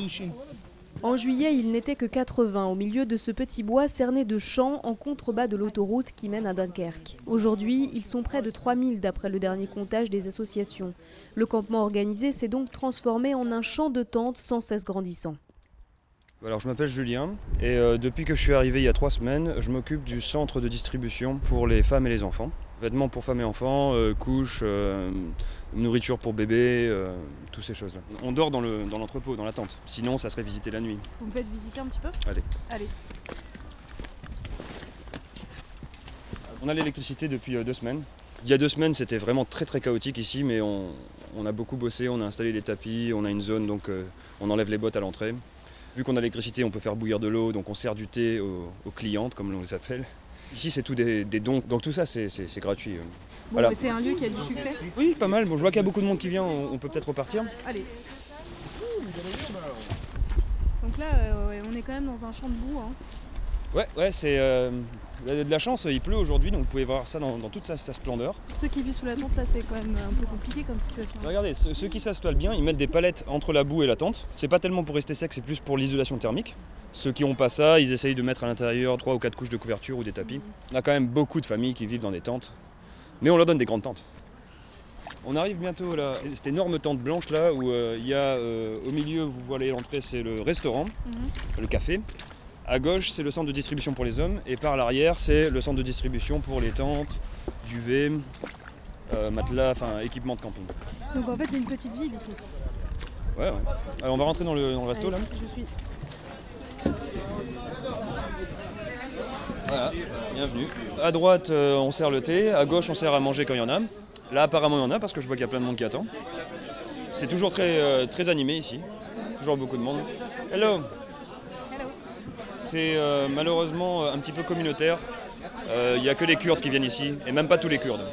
En juillet, il n'était que 80 au milieu de ce petit bois cerné de champs en contrebas de l'autoroute qui mène à Dunkerque. Aujourd'hui, ils sont près de 3000 d'après le dernier comptage des associations. Le campement organisé s'est donc transformé en un champ de tentes sans cesse grandissant. Alors je m'appelle Julien et euh, depuis que je suis arrivé il y a trois semaines, je m'occupe du centre de distribution pour les femmes et les enfants. Vêtements pour femmes et enfants, euh, couches, euh, nourriture pour bébés, euh, toutes ces choses-là. On dort dans l'entrepôt, dans, dans la tente. Sinon, ça serait visiter la nuit. Vous me faites visiter un petit peu? Allez. Allez. On a l'électricité depuis deux semaines. Il y a deux semaines, c'était vraiment très très chaotique ici, mais on, on, a beaucoup bossé, on a installé des tapis, on a une zone, donc on enlève les bottes à l'entrée. Vu qu'on a l'électricité, on peut faire bouillir de l'eau, donc on sert du thé aux, aux clientes, comme on les appelle. Ici, c'est tout des, des, dons, donc tout ça, c'est gratuit. Bon, voilà. C'est un lieu qui a du succès Oui, pas mal. Bon, je vois qu'il y a beaucoup de monde qui vient, on, on peut peut-être repartir. Allez. Donc là, euh, on est quand même dans un champ de boue. Hein. Ouais, ouais, c'est euh, de la chance, il pleut aujourd'hui, donc vous pouvez voir ça dans, dans toute sa, sa, splendeur. Pour ceux qui vivent sous la tente, là, c'est quand même un peu compliqué comme situation. Regardez, ceux, ceux qui s'installent bien, ils mettent des palettes entre la boue et la tente. C'est pas tellement pour rester sec, c'est plus pour l'isolation thermique. Ceux qui n'ont pas ça, ils essayent de mettre à l'intérieur 3 ou 4 couches de couverture ou des tapis. On a quand même beaucoup de familles qui vivent dans des tentes, mais on leur donne des grandes tentes. On arrive bientôt à cette énorme tente blanche là où euh, il y a euh, au milieu, vous voyez l'entrée, c'est le restaurant, -hmm. le café. À gauche, c'est le centre de distribution pour les hommes, et par l'arrière, c'est le centre de distribution pour les tentes, duvet, euh, matelas, enfin équipement de camping. Donc en fait, c'est une petite ville ici. Ouais, ouais. Alors on va rentrer dans le, dans le resto Allez, là. Je suis. Voilà, bienvenue. À droite, euh, on sert le thé, à gauche, on sert à manger quand il y en a. Là, apparemment, il y en a parce que je vois qu'il y a plein de monde qui attend. C'est toujours très, euh, très animé ici. Toujours beaucoup de monde. Hello C'est euh, malheureusement un petit peu communautaire. Euh, Il n'y a que les Kurdes qui viennent ici, et même pas tous les Kurdes.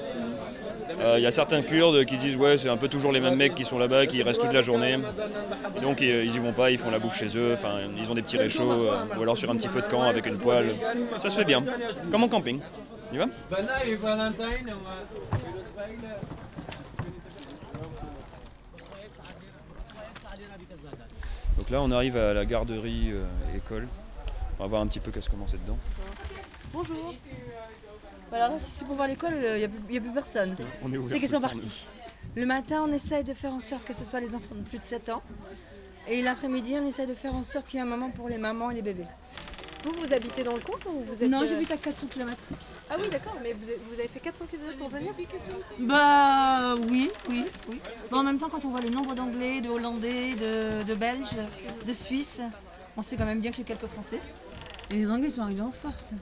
Euh, Il y a certains Kurdes qui disent ouais c'est un peu toujours les mêmes mecs qui sont là-bas, qui restent toute la journée. Donc ils, y vont pas, ils font la bouffe chez eux, enfin ils ont des petits réchauds, euh, ou alors sur un petit feu de camp avec une poêle. Ça se fait bien, comme en camping. Tu vas Donc là on arrive à la garderie euh, école. On va voir un petit peu qu'est-ce comment c'est dedans. Bonjour. Voilà, si c'est pour voir l'école, il n'y a, plus personne. On est ouvert C'est qu'ils sont partis. Le matin, on essaye de faire en sorte que ce soit les enfants de plus de 7 ans. Et l'après-midi, on essaye de faire en sorte qu'il y ait un moment pour les mamans et les bébés. Vous, vous habitez dans le coin ou vous êtes. Non, euh, j'habite à 400 km. Ah oui, d'accord, mais vous, avez fait 400 km pour venir? Bah oui, oui, oui. Mais en même temps, quand on voit le nombre d'Anglais, de Hollandais, de, de Belges, de Suisses, on sait quand même bien qu'il y a quelques Français. Et les Anglais sont arrivés en force.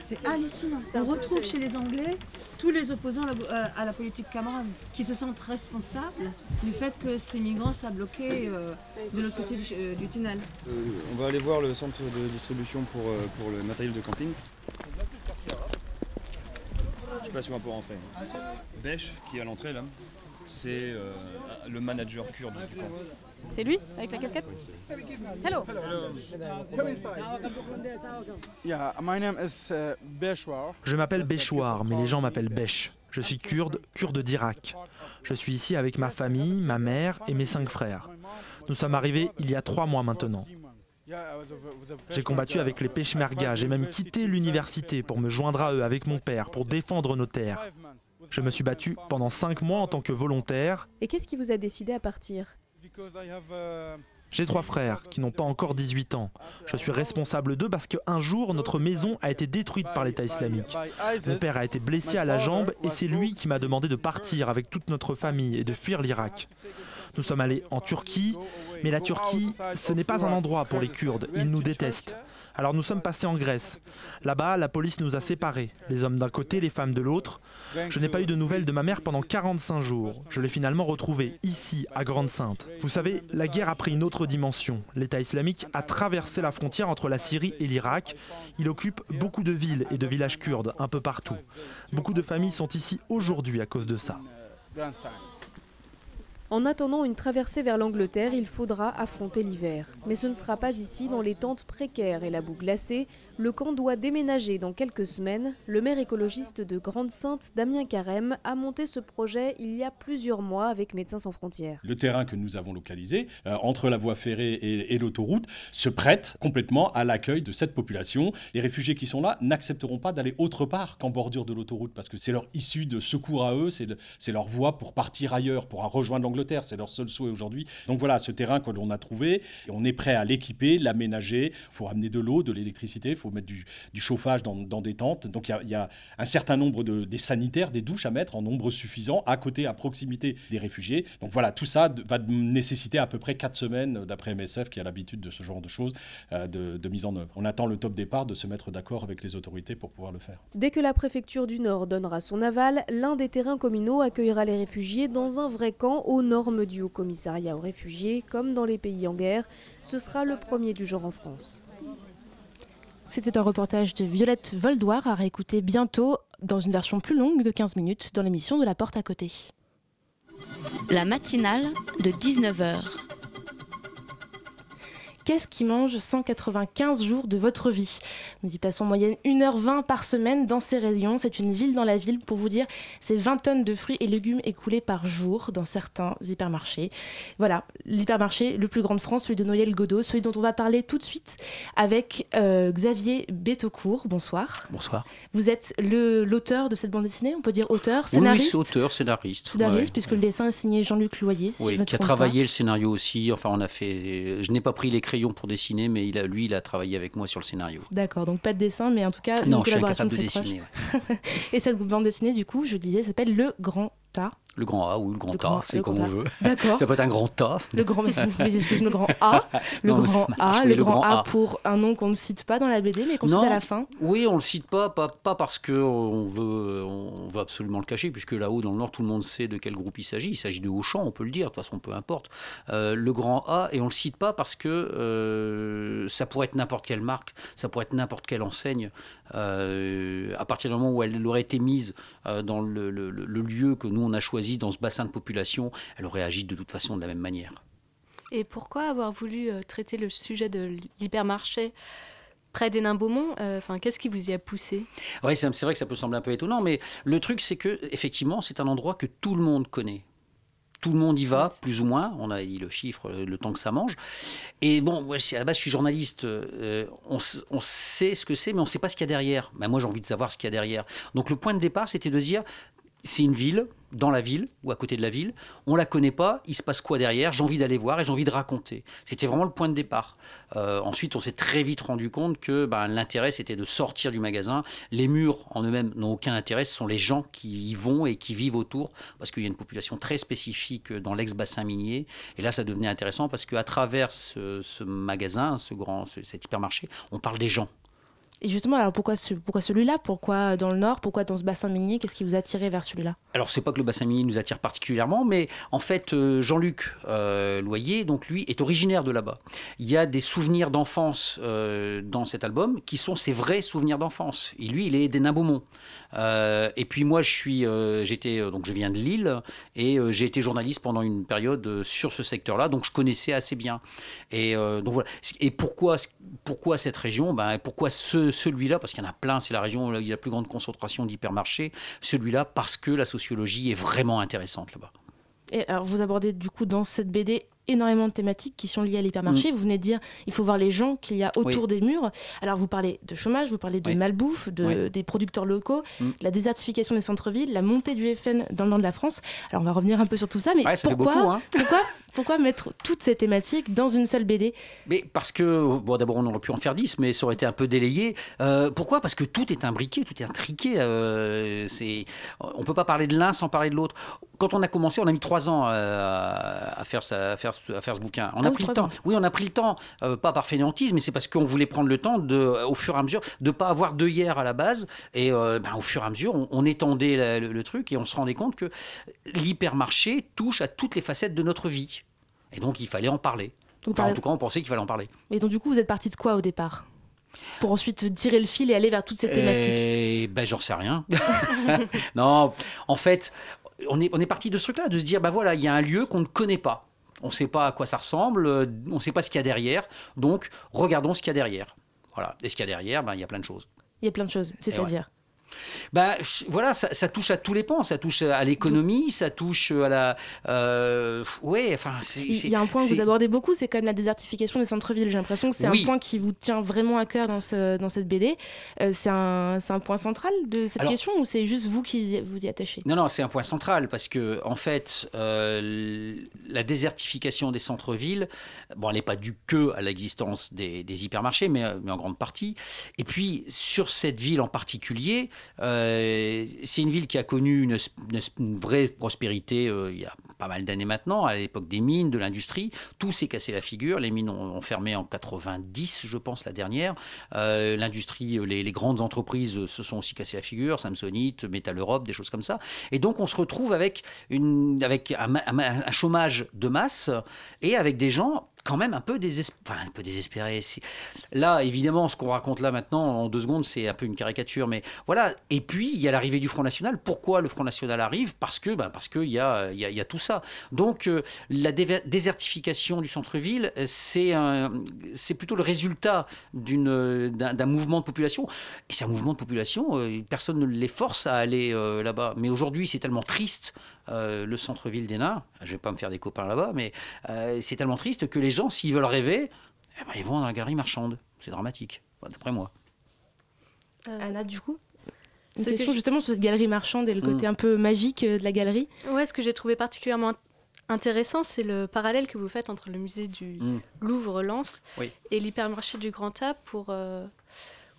C'est hallucinant. On retrouve chez les Anglais tous les opposants à la, à- la politique Cameron, qui se sentent responsables du fait que ces migrants soient bloqués euh, de l'autre côté du, euh, du tunnel. Euh, on va aller voir le centre de distribution pour, euh, pour le matériel de camping. Je sais pas si on va pouvoir rentrer. Besh, qui est à l'entrée là, c'est euh, le manager kurde du camp. C'est lui, avec la casquette Hello uh. Je m'appelle Béchouar, mais les gens m'appellent Bech. Je suis kurde, kurde d'Irak. Je suis ici avec ma famille, ma mère et mes cinq frères. Nous sommes arrivés il y a trois mois maintenant. J'ai combattu avec les Peshmerga, j'ai même quitté l'université pour me joindre à eux avec mon père, pour défendre nos terres. Je me suis battu pendant cinq mois en tant que volontaire. Et qu'est-ce qui vous a décidé à partir? J'ai trois frères qui n'ont pas encore 18 ans. Je suis responsable d'eux parce qu'un jour, notre maison a été détruite par l'État islamique. Mon père a été blessé à la jambe et c'est lui qui m'a demandé de partir avec toute notre famille et de fuir l'Irak. Nous sommes allés en Turquie, mais la Turquie, ce n'est pas un endroit pour les Kurdes, ils nous détestent. Alors nous sommes passés en Grèce. Là-bas, la police nous a séparés, les hommes d'un côté, les femmes de l'autre. Je n'ai pas eu de nouvelles de ma mère pendant 45 jours. Je l'ai finalement retrouvée ici, à Grande-Sainte. Vous savez, la guerre a pris une autre dimension. L'État islamique a traversé la frontière entre la Syrie et l'Irak. Il occupe beaucoup de villes et de villages kurdes un peu partout. Beaucoup de familles sont ici aujourd'hui à cause de ça. En attendant une traversée vers l'Angleterre, il faudra affronter l'hiver. Mais ce ne sera pas ici, dans les tentes précaires et la boue glacée. Le camp doit déménager dans quelques semaines. Le maire écologiste de Grande-Sainte, Damien Carême, a monté ce projet il y a plusieurs mois avec Médecins sans frontières. Le terrain que nous avons localisé, euh, entre la voie ferrée et, et l'autoroute, se prête complètement à l'accueil de cette population. Les réfugiés qui sont là n'accepteront pas d'aller autre part qu'en bordure de l'autoroute, parce que c'est leur issue de secours à eux, c'est leur voie pour partir ailleurs, pour rejoindre l'Angleterre c'est leur seul souhait aujourd'hui. Donc voilà, ce terrain que l'on a trouvé, on est prêt à l'équiper, l'aménager. Il faut amener de l'eau, de l'électricité, faut mettre du, chauffage dans, des tentes. Donc il y, a un certain nombre de des sanitaires, des douches à mettre en nombre suffisant, à côté, à proximité des réfugiés. Donc voilà, tout ça va nécessiter à peu près 4 semaines, d'après MSF, qui a l'habitude de ce genre de choses, euh, de, de mise en œuvre. On attend le top départ de se mettre d'accord avec les autorités pour pouvoir le faire. Dès que la préfecture du Nord donnera son aval, l'un des terrains communaux accueillera les réfugiés dans un vrai camp au normes du Haut Commissariat aux réfugiés, comme dans les pays en guerre. Ce sera le premier du genre en France. C'était un reportage de Violette Voldoir à réécouter bientôt dans une version plus longue de 15 minutes dans l'émission de La Porte à côté. La matinale de 19h. Qu'est-ce qui mange 195 jours de votre vie Nous y passons en moyenne 1h20 par semaine dans ces rayons. C'est une ville dans la ville. Pour vous dire, c'est 20 tonnes de fruits et légumes écoulés par jour dans certains hypermarchés. Voilà, l'hypermarché le plus grand de France, celui de Noël Godot, celui dont on va parler tout de suite avec euh, Xavier Bétocourt. Bonsoir. Bonsoir. Vous êtes l'auteur de cette bande dessinée, on peut dire auteur, scénariste Oui, auteur, scénariste. Scénariste, puisque le dessin est signé Jean-Luc Loyer. oui, qui a travaillé le scénario aussi. Enfin, on a fait. Je n'ai pas pris les pour dessiner, mais il a, lui, il a travaillé avec moi sur le scénario. D'accord, donc pas de dessin, mais en tout cas, une collaboration de dessiner. Et cette bande dessinée, du coup, je disais, s'appelle Le Grand Tas. Le grand A ou le grand A, c'est comme on veut. D'accord. Ça peut être un grand A. Le grand, mais excuse le grand A. Le grand A, le, grand, A, pour un nom qu'on ne cite pas dans la BD, mais qu'on cite à la fin. Oui, on le cite pas, pas, pas parce qu'on veut, on veut absolument le cacher, puisque là-haut, dans le Nord, tout le monde sait de quel groupe il s'agit. Il s'agit de Auchan, on peut le dire, de toute façon, peu importe. Euh, le grand A, et on le cite pas parce que euh, ça pourrait être n'importe quelle marque, ça pourrait être n'importe quelle enseigne. Euh, à partir du moment où elle aurait été mise dans le, le, le lieu que nous, on a choisi dans ce bassin de population, elle aurait agi de toute façon de la même manière. Et pourquoi avoir voulu euh, traiter le sujet de l'hypermarché près des Nains-Beaumont euh, Enfin, qu'est-ce qui vous y a poussé? Oui, c'est vrai que ça peut sembler un peu étonnant, mais le truc, c'est que effectivement, c'est un endroit que tout le monde connaît tout le monde y va, plus ou moins. On a dit le chiffre, le temps que ça mange. Et bon, moi, à la base, je suis journaliste. Euh, on, sait ce que c'est, mais on ne sait pas ce qu'il y a derrière. Mais moi, j'ai envie de savoir ce qu'il y a derrière. Donc, le point de départ, c'était de dire c'est une ville, dans la ville ou à côté de la ville. On la connaît pas, il se passe quoi derrière? J'ai envie d'aller voir et j'ai envie de raconter. C'était vraiment le point de départ. Euh, ensuite, on s'est très vite rendu compte que ben, l'intérêt c'était de sortir du magasin. Les murs en eux-mêmes n'ont aucun intérêt, ce sont les gens qui y vont et qui vivent autour, parce qu'il y a une population très spécifique dans l'ex-bassin minier. Et là, ça devenait intéressant parce qu'à travers ce, magasin, ce grand, cet hypermarché, on parle des gens. Et justement, alors pourquoi, pourquoi celui-là? Pourquoi dans le nord? Pourquoi dans ce bassin minier? Qu'est-ce qui vous a attiré vers celui-là? Alors, c'est pas que le bassin minier nous attire particulièrement, mais en fait, euh, Jean-Luc euh, Loyer, donc lui, est originaire de là-bas. Il y a des souvenirs d'enfance euh, dans cet album qui sont ses vrais souvenirs d'enfance. Et lui, il est des Nains-Beaumont. et puis moi, je suis, j'étais, donc je viens de Lille et j'ai été journaliste pendant une période sur ce secteur-là, donc je connaissais assez bien. Et donc voilà. Et pourquoi, pourquoi cette région? Ben pourquoi ce celui-là, parce qu'il y en a plein, c'est la région où il y a la plus grande concentration d'hypermarchés, celui-là parce que la sociologie est vraiment intéressante là-bas. Et alors vous abordez du coup dans cette BD énormément de thématiques qui sont liées à l'hypermarché. Mm. Vous venez de dire, il faut voir les gens qu'il y a autour Oui. des murs. Alors vous parlez de chômage, vous parlez de Oui. malbouffe, de, Oui. des producteurs locaux, Mm. la désertification des centres-villes, la montée du FN dans le nord de la France. Alors on va revenir un peu sur tout ça, mais Ouais, ça pourquoi, beaucoup, hein. pourquoi, pourquoi mettre toutes ces thématiques dans une seule BD Mais parce que, bon, d'abord, on aurait pu en faire 10, mais ça aurait été un peu délayé. Euh, pourquoi? Parce que tout est imbriqué, tout est intriqué. euh, c'est, on ne peut pas parler de l'un sans parler de l'autre. Quand on a commencé, on a mis trois ans euh, à, faire, ça- à, faire, à faire ce bouquin. On Ah a oui, pris le temps. ans. Oui, on a pris le temps, euh, pas par fainéantisme, mais c'est parce qu'on voulait prendre le temps, de, au fur et à mesure, de ne pas avoir deux hier à la base. Et euh, ben, au fur et à mesure, on, on étendait la- le, le truc et on se rendait compte que l'hypermarché touche à toutes les facettes de notre vie. Et donc, il fallait en parler. Enfin, En tout cas, on pensait qu'il fallait en parler. Et donc du coup, vous êtes parti de quoi au départ? Pour ensuite tirer le fil et aller vers toutes ces thématiques. Eh ben, j'en sais rien. non, en fait, on est, on est parti de ce truc-là, de se dire, bah voilà, il y a un lieu qu'on ne connaît pas. On ne sait pas à quoi ça ressemble, euh, on ne sait pas ce qu'il y a derrière. Donc, regardons ce qu'il y a derrière. Voilà. Et ce qu'il y a derrière, ben, il y a plein de choses. Il y a plein de choses, c'est-à-dire Bah, voilà, ça, ça touche à tous les pans. Ça touche à l'économie, ça touche à la. Euh, ouais, enfin, c'est. Il y a un point que vous abordez beaucoup, c'est quand même la désertification des centres-villes. J'ai l'impression que c'est Oui. un point qui vous tient vraiment à cœur dans, ce, dans cette BD. Euh, c'est un, point central de cette Alors- question ou c'est juste vous qui vous y attachez? Non, non, c'est un point central parce que, en fait, euh, la désertification des centres-villes, bon, elle n'est pas due que à l'existence des, des hypermarchés, mais, mais en grande partie. Et puis, sur cette ville en particulier, euh, c'est une ville qui a connu une, vraie prospérité euh, il y a pas mal d'années maintenant, à l'époque des mines, de l'industrie. Tout s'est cassé la figure. Les mines ont, fermé en 90, je pense, la dernière. Euh, L'industrie, les, les grandes entreprises se sont aussi cassées la figure, Samsonite, Metal Europe, des choses comme ça. Et donc, on se retrouve avec, une, avec un chômage de masse et avec des gens quand même un peu, désesp- enfin, un peu désespérés. C'est- Là, évidemment, ce qu'on raconte là maintenant, en deux secondes, c'est un peu une caricature, mais voilà. Et puis, il y a l'arrivée du Front National. Pourquoi le Front National arrive? Parce que, ben, parce qu'il y a, y, tout ça. Donc, euh, la désertification du centre-ville, c'est plutôt le résultat d'un mouvement de population. Et c'est un mouvement de population, euh, personne ne les force à aller euh, là-bas. Mais aujourd'hui, c'est tellement triste, euh, le centre-ville d'Hénin, je vais pas me faire des copains là-bas, mais euh, c'est tellement triste que les gens, s'ils veulent rêver, eh ben, ils vont dans la galerie marchande. C'est dramatique, enfin, d'après moi. Anna, du coup Une que question justement sur cette galerie marchande et le côté Mm. un peu magique euh, de la galerie. Ouais, ce que j'ai trouvé particulièrement int- intéressant, c'est le parallèle que vous faites entre le musée du Mm. Louvre-Lens Oui. et l'hypermarché du Grand A pour euh,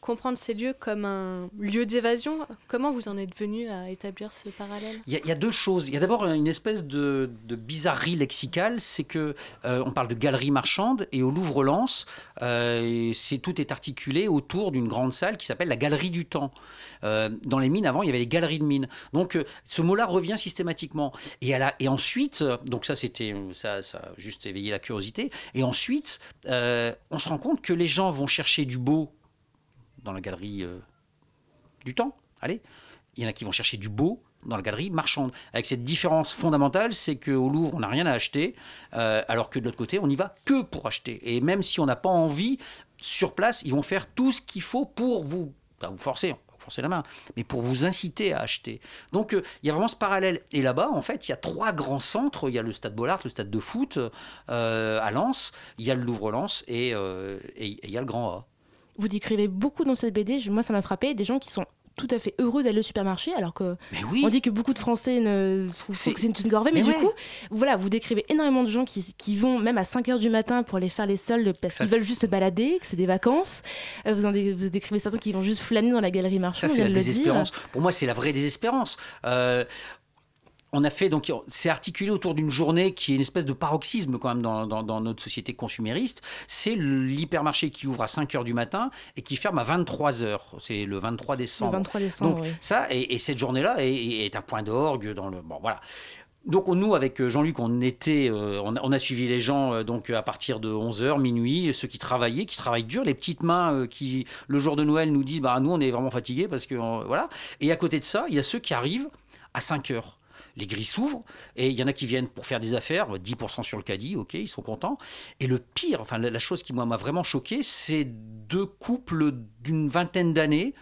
comprendre ces lieux comme un lieu d'évasion. Comment vous en êtes venu à établir ce parallèle? Il y, a- deux choses. Il y a d'abord une espèce de, bizarrerie lexicale, c'est que euh, on parle de galerie marchande et au Louvre-Lens, euh, tout est articulé autour d'une grande salle qui s'appelle la galerie du temps. Euh, dans les mines avant, il y avait les galeries de mines. Donc ce mot-là revient systématiquement. Et, ensuite, donc ça c'était ça, a juste éveillé la curiosité. Et ensuite, on se rend compte que les gens vont chercher du beau dans la galerie euh, du temps. Allez, il y en a qui vont chercher du beau dans la galerie marchande. Avec cette différence fondamentale, c'est qu'au Louvre, on n'a rien à acheter, euh, alors que de l'autre côté, on n'y va que pour acheter. Et même si on n'a pas envie, sur place, ils vont faire tout ce qu'il faut pour vous, pas vous forcer, pas forcer la main, mais pour vous inciter à acheter. Donc euh, il y a vraiment ce parallèle. Et là-bas, en fait, il y a trois grands centres. Il y a le stade Bollard, le stade de foot à Lens, il y a le Louvre-Lens et il y a le Grand A. Vous décrivez beaucoup dans cette BD, moi ça m'a frappé, des gens qui sont tout à fait heureux d'aller au supermarché, alors que oui. on dit que beaucoup de Français ne trouvent que c'est une corvée, mais, Mais du ouais. coup, voilà, vous décrivez énormément de gens qui, qui vont même à 5h du matin pour aller faire les soldes parce qu'ils veulent juste se balader, que c'est des vacances. Euh, Vous, en dé- vous décrivez certains qui vont juste flâner dans la galerie marchande, Ça, c'est la désespérance. Pour moi, c'est la vraie désespérance. Euh, on a fait donc c'est articulé autour d'une journée qui est une espèce de paroxysme quand même dans, dans- dans notre société consumériste. C'est l'hypermarché qui ouvre à 5 heures du matin et qui ferme à 23 heures. C'est le 23 décembre. 23 décembre, Donc oui. ça et, et cette journée-là est, est un point d'orgue dans le bon voilà. Donc on- nous, avec euh, Jean-Luc, on était, euh, on, a, on a suivi les gens euh, donc à partir de 11h, minuit, ceux qui travaillaient, qui travaillent dur, les petites mains euh, qui, le jour de Noël, nous disent, bah nous on est vraiment fatigués parce que voilà. Et à côté de ça, il y a ceux qui arrivent à 5h. Les grilles s'ouvrent et il y en a qui viennent pour faire des affaires, 10% sur le caddie, ok, ils sont contents. Et le pire, enfin la, chose qui m'a vraiment choqué, c'est deux couples d'une vingtaine d'années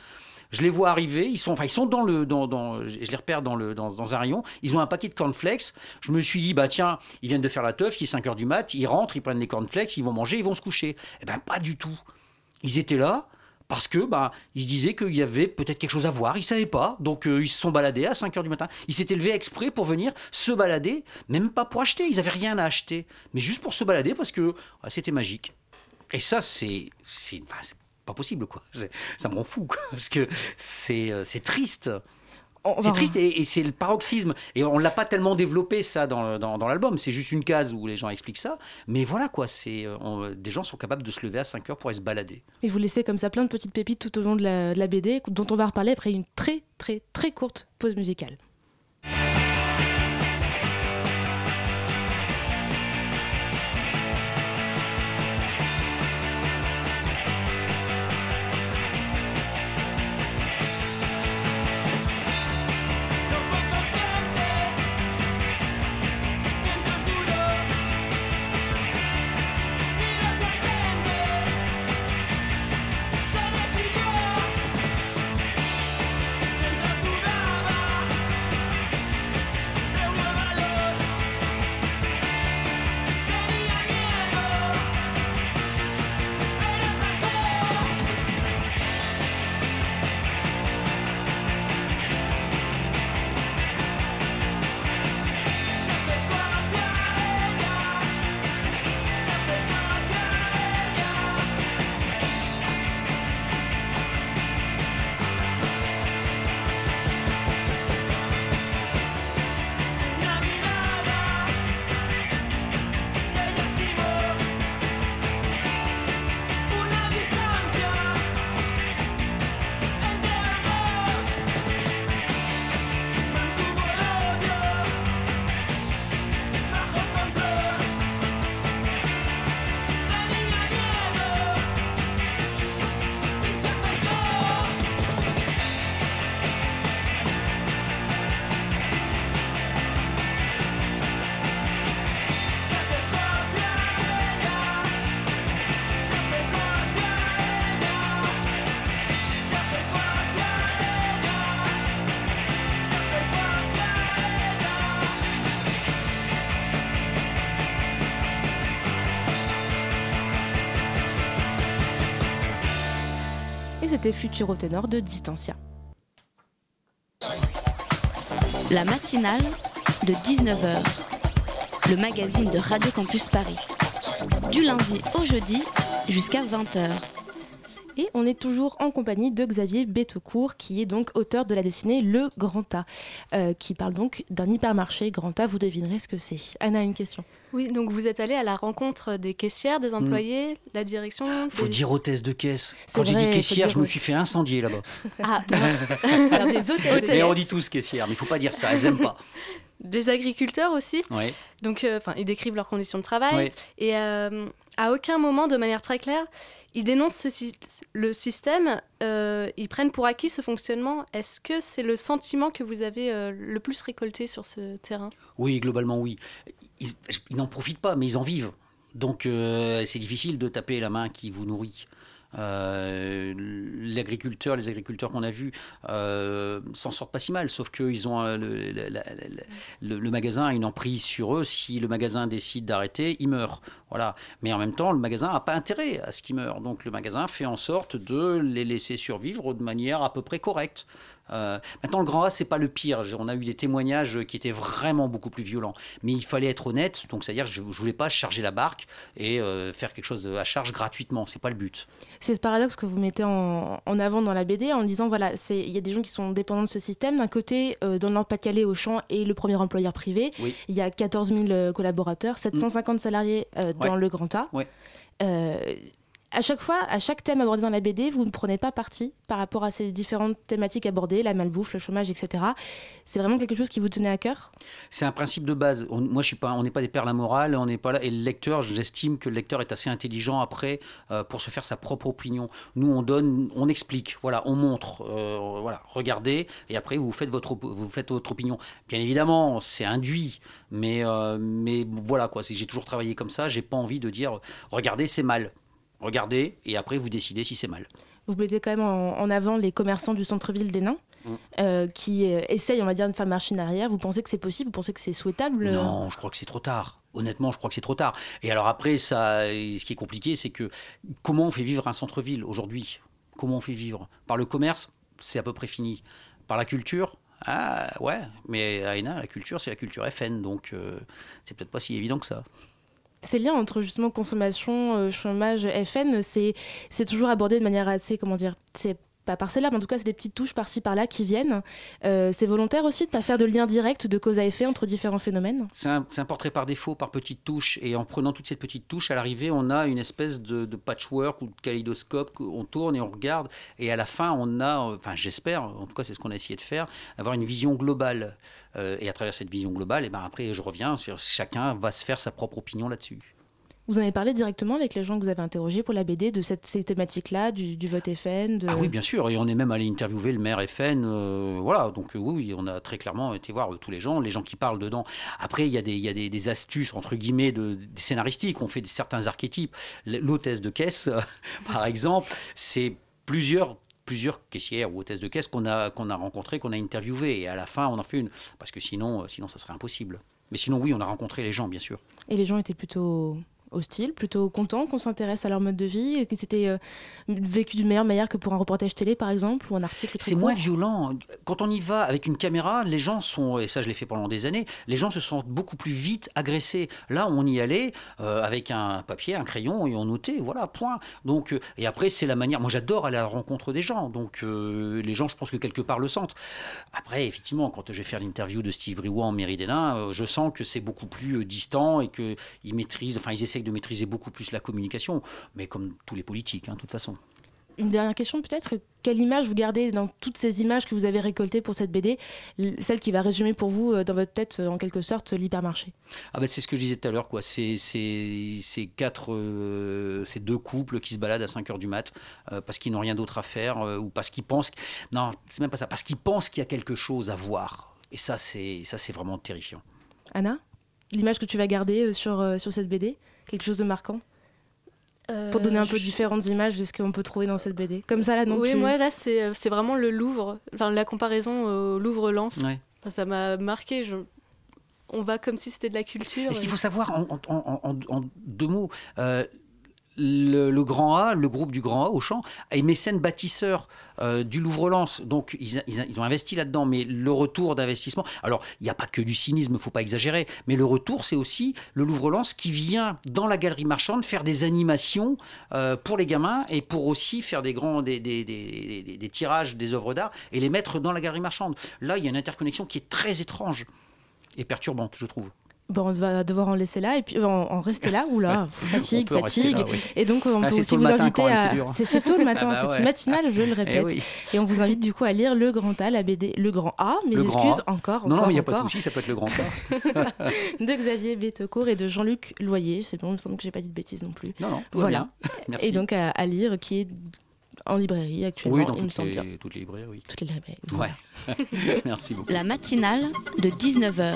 Je les vois arriver, ils sont, enfin, ils sont dans le, dans- je les repère dans, le, dans, dans un rayon, ils ont un paquet de cornflakes. Je me suis dit, bah tiens, ils viennent de faire la teuf, il est 5 heures du mat, ils rentrent, ils prennent les cornflakes, ils vont manger, ils vont se coucher. Eh ben, pas du tout. Ils étaient là parce que bah, ils se disaient qu'il y avait peut-être quelque chose à voir, ils savaient pas, donc euh, ils se sont baladés à 5 heures du matin. Ils s'étaient levés exprès pour venir se balader, même pas pour acheter, ils avaient rien à acheter, mais juste pour se balader parce que ah, c'était magique. Et ça, c'est c'est pas possible, quoi. Ça me rend fou, parce que c'est euh, c'est triste. C'est triste et, et c'est le paroxysme. Et on l'a pas tellement développé ça dans, dans, dans l'album. C'est juste une case où les gens expliquent ça. Mais voilà quoi, c'est euh, on- des gens sont capables de se lever à 5 heures pour aller se balader. Et vous laissez comme ça plein de petites pépites tout au long de la, de la BD, dont on va reparler après une très très très courte pause musicale. C'était Futuro Ténor de Distancia. La matinale de 19h, le magazine de Radio Campus Paris. Du lundi au jeudi jusqu'à 20h. Et on est toujours en compagnie de Xavier Bettecourt, qui est donc auteur de la dessinée Le Grand A, euh, qui parle donc d'un hypermarché Grand A. Vous devinerez ce que c'est. Anna, une question. Oui, donc vous êtes allé à la rencontre des caissières, des employés, la direction. Faut des- dire hôtesse de caisse. Quand j'ai dit caissière, faut je me suis fait incendier là-bas. Ah. Alors, des hôtesses de Mais on dit tous caissière, mais il faut pas dire ça, elles aiment pas. Des agriculteurs aussi. Ouais. Donc, euh, enfin, ils décrivent leurs conditions de travail. Ouais. Et euh, à aucun moment, de manière très claire, ils dénoncent le système. euh, ils prennent pour acquis ce fonctionnement. Est-ce que c'est le sentiment que vous avez euh, le plus récolté sur ce terrain? Oui, globalement, oui. Ils, ils n'en profitent pas, mais ils en vivent. Donc, euh, c'est difficile de taper la main qui vous nourrit. Euh, L'agriculteur, les agriculteurs qu'on a vus euh, s'en sortent pas si mal, sauf qu'ils ont euh, le, magasin a une emprise sur eux. Si le magasin décide d'arrêter, ils meurent. Voilà. Mais en même temps, le magasin n'a pas intérêt à ce qu'ils meurent. Donc le magasin fait en sorte de les laisser survivre de manière à peu près correcte. Euh, maintenant, le grand A, c'est pas le pire. On a eu des témoignages qui étaient vraiment beaucoup plus violents. Mais il fallait être honnête. Donc, c'est-à-dire, que je, je voulais pas charger la barque et euh, faire quelque chose à charge gratuitement. C'est pas le but. C'est ce paradoxe que vous mettez en, en avant dans la BD en disant voilà, il y a des gens qui sont dépendants de ce système. D'un côté, euh, dans le Nord-Pas-de-Calais, Auchan est le premier employeur privé. Oui. Il y a 14 000 euh, collaborateurs, 750 salariés euh, dans Ouais. le Grand A. Ouais. À chaque fois, à chaque thème abordé dans la BD, vous ne prenez pas parti par rapport à ces différentes thématiques abordées, la malbouffe, le chômage, etc. C'est vraiment quelque chose qui vous tenait à cœur? C'est un principe de base. Moi, je suis pas, on n'est pas des perles à morale, on n'est pas là. Et le lecteur, j'estime que le lecteur est assez intelligent après euh, pour se faire sa propre opinion. Nous, on donne, on explique, voilà, on montre, euh, voilà, regardez, et après vous faites votre, vous faites votre opinion. Bien évidemment, c'est induit, mais, euh, mais voilà quoi. J'ai toujours travaillé comme ça. J'ai pas envie de dire, regardez, c'est mal. Regardez, et après vous décidez si c'est mal. Vous mettez quand même en, en avant les commerçants du centre-ville des Nains. Mm. euh, qui euh, essayent, on va dire, de faire marche en arrière. Vous pensez que c'est possible? Vous pensez que c'est souhaitable? Non, je crois que c'est trop tard. Honnêtement, je crois que c'est trop tard. Et alors après, ça, ce qui est compliqué, c'est que comment on fait vivre un centre-ville aujourd'hui? Comment on fait vivre? Par le commerce, c'est à peu près fini. Par la culture ah ouais, mais à Hénin, la culture, c'est la culture FN, donc euh, c'est peut-être pas si évident que ça. Ces liens entre justement consommation, euh, chômage, FN, c'est toujours abordé de manière assez, comment dire, c'est pas par celle-là, mais en tout cas, c'est des petites touches par-ci par-là qui viennent. Euh, c'est volontaire aussi de faire de lien direct de cause à effet entre différents phénomènes C'est un, c'est un portrait par défaut, par petites touches. Et en prenant toutes ces petites touches, à l'arrivée, on a une espèce de, de patchwork ou de kaléidoscope qu'on tourne et on regarde. Et à la fin, on a, euh, enfin j'espère, en tout cas c'est ce qu'on a essayé de faire, avoir une vision globale. Euh, et à travers cette vision globale, et ben après, je reviens sur chacun va se faire sa propre opinion là-dessus. Vous en avez parlé directement avec les gens que vous avez interrogés pour la BD de cette, ces thématiques-là, du, du vote FN de... Ah oui, bien sûr, et on est même allé interviewer le maire FN, euh, voilà, donc euh, oui, on a très clairement été voir tous les gens, les gens qui parlent dedans. Après, il y a des, il y a des, des astuces, entre guillemets, de, des scénaristiques, on fait certains archétypes. L'hôtesse de caisse, par exemple, c'est plusieurs plusieurs caissières ou hôtesses de caisse qu'on a, a rencontrées, qu'on a interviewées, et à la fin, on en fait une, parce que sinon, sinon ça serait impossible. Mais sinon, oui, on a rencontré les gens, bien sûr. Et les gens étaient plutôt hostiles, plutôt contents qu'on s'intéresse à leur mode de vie, et que c'était euh, vécu d'une meilleure manière que pour un reportage télé, par exemple, ou un article C'est moins violent. Quand on y va avec une caméra, les gens sont, et ça je l'ai fait pendant des années, les gens se sentent beaucoup plus vite agressés. Là, on y allait euh, avec un papier, un crayon, et on notait, voilà, point. Donc, euh, et après, c'est la manière. Moi, j'adore aller à la rencontre des gens. Donc, euh, les gens, je pense que quelque part le sentent. Après, effectivement, quand je vais faire l'interview de Steve Briouat en mairie des Nains, euh, je sens que c'est beaucoup plus distant et qu'ils maîtrisent, enfin, ils essayent de maîtriser beaucoup plus la communication. Mais comme tous les politiques, hein, de toute façon. Une dernière question peut-être, quelle image vous gardez dans toutes ces images que vous avez récoltées pour cette BD, celle qui va résumer pour vous euh, dans votre tête euh, en quelque sorte l'hypermarché? Ah bah c'est ce que je disais tout à l'heure, quoi. C'est c'est- c'est quatre, euh, c'est deux couples qui se baladent à 5 heures du mat euh, parce qu'ils n'ont rien d'autre à faire euh, ou parce qu'ils pensent, non, c'est même pas ça, parce qu'ils pensent qu'il y a quelque chose à voir. Et ça, c'est ça, c'est vraiment terrifiant. Anna L'image que tu vas garder sur, sur cette BD Quelque chose de marquant Pour donner un peu je- différentes images de ce qu'on peut trouver dans cette BD. Comme ça là, non Oui, tu- moi là, c'est euh, c'est vraiment le Louvre, enfin la comparaison au Louvre-Lens. Ouais. Enfin, ça m'a marqué. je- On va comme si c'était de la culture. Et ce qu'il faut savoir en, en- en- en- en deux mots, euh, le, Grand A, le groupe du Grand A, Auchan, est mécène bâtisseur euh, du Louvre-Lens. Donc, ils, ont investi là-dedans. Mais le retour d'investissement. Alors, il n'y a pas que du cynisme, il ne faut pas exagérer. Mais le retour, c'est aussi le Louvre-Lens qui vient dans la galerie marchande faire des animations euh, pour les gamins et pour aussi faire des grands des- des- des- des tirages des œuvres d'art et les mettre dans la galerie marchande. Là, il y a une interconnexion qui est très étrange et perturbante, je trouve. Bon, on va devoir en laisser là et puis euh, en, en rester là. Fatigue, peut rester fatigue. là, oui. Et donc, on Ah, peut aussi vous matin inviter à. c'est tôt le matin, Ah bah c'est ouais. une matinale, je le répète. oui. Et on vous invite du coup à lire Le Grand A, la BD. Le Grand A, mes Le excuses, A. encore. Non, non, encore, il n'y a pas de souci, ça peut être le grand A. de Xavier Bettecourt et de Jean-Luc Loyer. C'est bon, il me semble que j'ai pas dit de bêtises non plus. Non, non, tout voilà. bien. Merci. Et donc à, à lire, qui est en librairie actuellement, Oui, dans il me toutes les, bien. toutes les librairies, oui. Toutes les librairies. Ouais. Merci beaucoup. La matinale de 19h.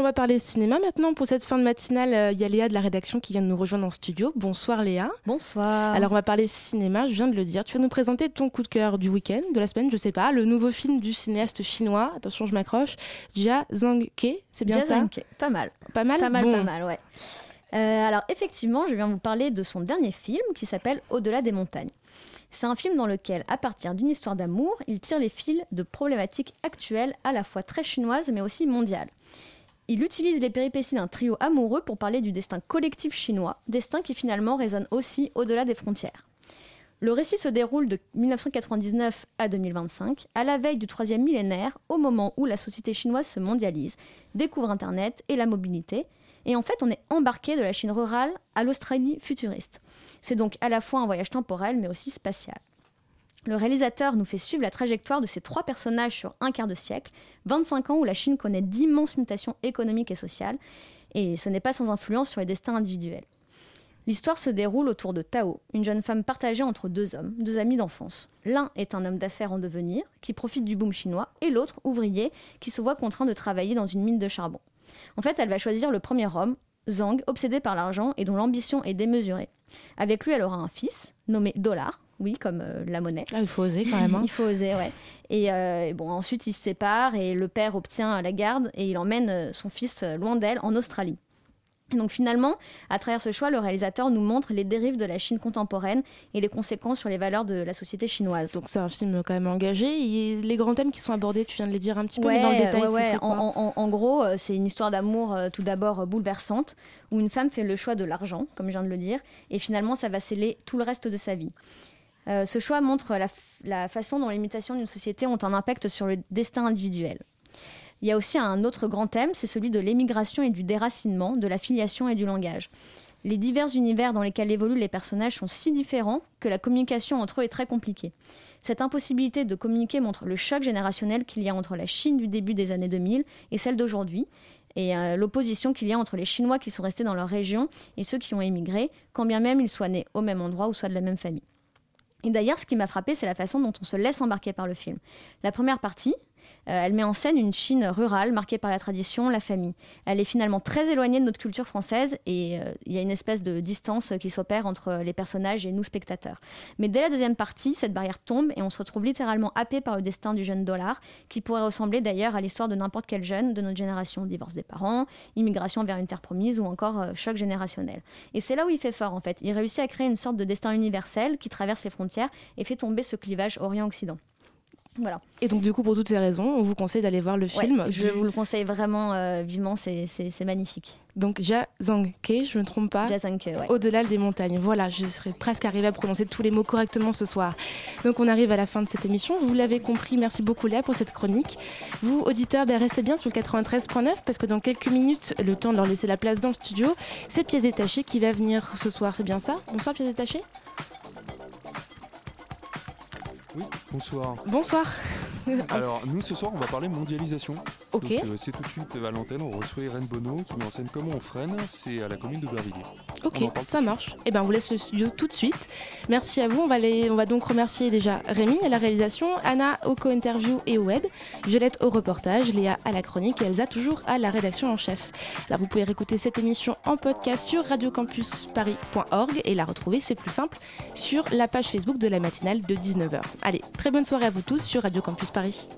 On va parler cinéma maintenant. Pour cette fin de matinale, euh, il y a Léa de la rédaction qui vient de nous rejoindre en studio. Bonsoir Léa. Bonsoir. Alors on va parler cinéma, je viens de le dire. Tu vas nous présenter ton coup de cœur du week-end, de la semaine, je sais pas, le nouveau film du cinéaste chinois, attention je m'accroche, Jia Zhangke, c'est bien Jia ça Zhangke, Pas mal. Pas mal Pas mal, Bon. pas mal, ouais. Euh, alors effectivement, je viens vous parler de son dernier film qui s'appelle Au-delà des montagnes. C'est un film dans lequel, à partir d'une histoire d'amour, il tire les fils de problématiques actuelles à la fois très chinoises mais aussi mondiales. Il utilise les péripéties d'un trio amoureux pour parler du destin collectif chinois, destin qui finalement résonne aussi au-delà des frontières. Le récit se déroule de 1999 à 2025, à la veille du troisième millénaire, au moment où la société chinoise se mondialise, découvre Internet et la mobilité, et en fait on est embarqué de la Chine rurale à l'Australie futuriste. C'est donc à la fois un voyage temporel mais aussi spatial. Le réalisateur nous fait suivre la trajectoire de ces trois personnages sur un quart de siècle, 25 ans où la Chine connaît d'immenses mutations économiques et sociales, et ce n'est pas sans influence sur les destins individuels. L'histoire se déroule autour de Tao, une jeune femme partagée entre deux hommes, deux amis d'enfance. L'un est un homme d'affaires en devenir, qui profite du boom chinois, et l'autre, ouvrier, qui se voit contraint de travailler dans une mine de charbon. En fait, elle va choisir le premier homme, Zhang, obsédé par l'argent et dont l'ambition est démesurée. Avec lui, elle aura un fils nommé Dollar, oui, comme euh, la monnaie. Ah, il faut oser quand même. hein. il faut oser, ouais. Et euh, bon, ensuite, ils se séparent et le père obtient la garde et il emmène euh, son fils loin d'elle en Australie. Et donc finalement, à travers ce choix, le réalisateur nous montre les dérives de la Chine contemporaine et les conséquences sur les valeurs de la société chinoise. Donc c'est un film quand même engagé. Et les grands thèmes qui sont abordés, tu viens de les dire un petit peu, mais dans le Ouais, détail, ouais, ouais. En, en- en gros, c'est une histoire d'amour tout d'abord bouleversante, où une femme fait le choix de l'argent, comme je viens de le dire, et finalement ça va sceller tout le reste de sa vie. Euh, ce choix montre la, façon dont les mutations d'une société ont un impact sur le destin individuel. Il y a aussi un autre grand thème, c'est celui de l'émigration et du déracinement, de la filiation et du langage. Les divers univers dans lesquels évoluent les personnages sont si différents que la communication entre eux est très compliquée. Cette impossibilité de communiquer montre le choc générationnel qu'il y a entre la Chine du début des années 2000 et celle d'aujourd'hui, et euh, l'opposition qu'il y a entre les Chinois qui sont restés dans leur région et ceux qui ont émigré, quand bien même ils soient nés au même endroit ou soient de la même famille. Et d'ailleurs, ce qui m'a frappé, c'est la façon dont on se laisse embarquer par le film. La première partie, elle met en scène une Chine rurale marquée par la tradition, la famille. Elle est finalement très éloignée de notre culture française et euh, il y a une espèce de distance qui s'opère entre les personnages et nous spectateurs. Mais dès la deuxième partie, cette barrière tombe et on se retrouve littéralement happé par le destin du jeune dollar, qui pourrait ressembler d'ailleurs à l'histoire de n'importe quel jeune de notre génération. Divorce des parents, immigration vers une terre promise ou encore euh, choc générationnel. Et c'est là où il fait fort en fait. Il réussit à créer une sorte de destin universel qui traverse les frontières et fait tomber ce clivage Orient-Occident. Voilà. Et donc du coup, pour toutes ces raisons, on vous conseille d'aller voir le Ouais, film. je du- vous le conseille vraiment euh, vivement, c'est- magnifique. Donc Ja Zhang Ke, je ne me trompe pas. Ja Zhang Ke, ouais. Au-delà des montagnes. Voilà, je serais presque arrivée à prononcer tous les mots correctement ce soir. Donc on arrive à la fin de cette émission. Vous l'avez compris, merci beaucoup Léa pour cette chronique. Vous, auditeurs, ben, restez bien sur le 93.9 parce que dans quelques minutes, le temps de leur laisser la place dans le studio, c'est Pièces détachées qui va venir ce soir, c'est bien ça? Bonsoir Pièces détachées Oui, bonsoir. Bonsoir. Alors, nous ce soir, on va parler mondialisation. Ok. Euh, c'est tout de suite à l'antenne, on reçoit Irène Bonneau qui met en scène Comment on freine, c'est à la commune de Bervilliers. Ok, ça marche. Et ben on vous laisse le studio tout de suite. Merci à vous. On va, les- on va donc remercier déjà Rémi à la réalisation, Anna au co-interview et au web, Violette au reportage, Léa à la chronique et Elsa toujours à la rédaction en chef. Alors vous pouvez réécouter cette émission en podcast sur radiocampusparis.org et la retrouver, c'est plus simple, sur la page Facebook de la matinale de 19h. Allez, très bonne soirée à vous tous sur Radio Campus Paris.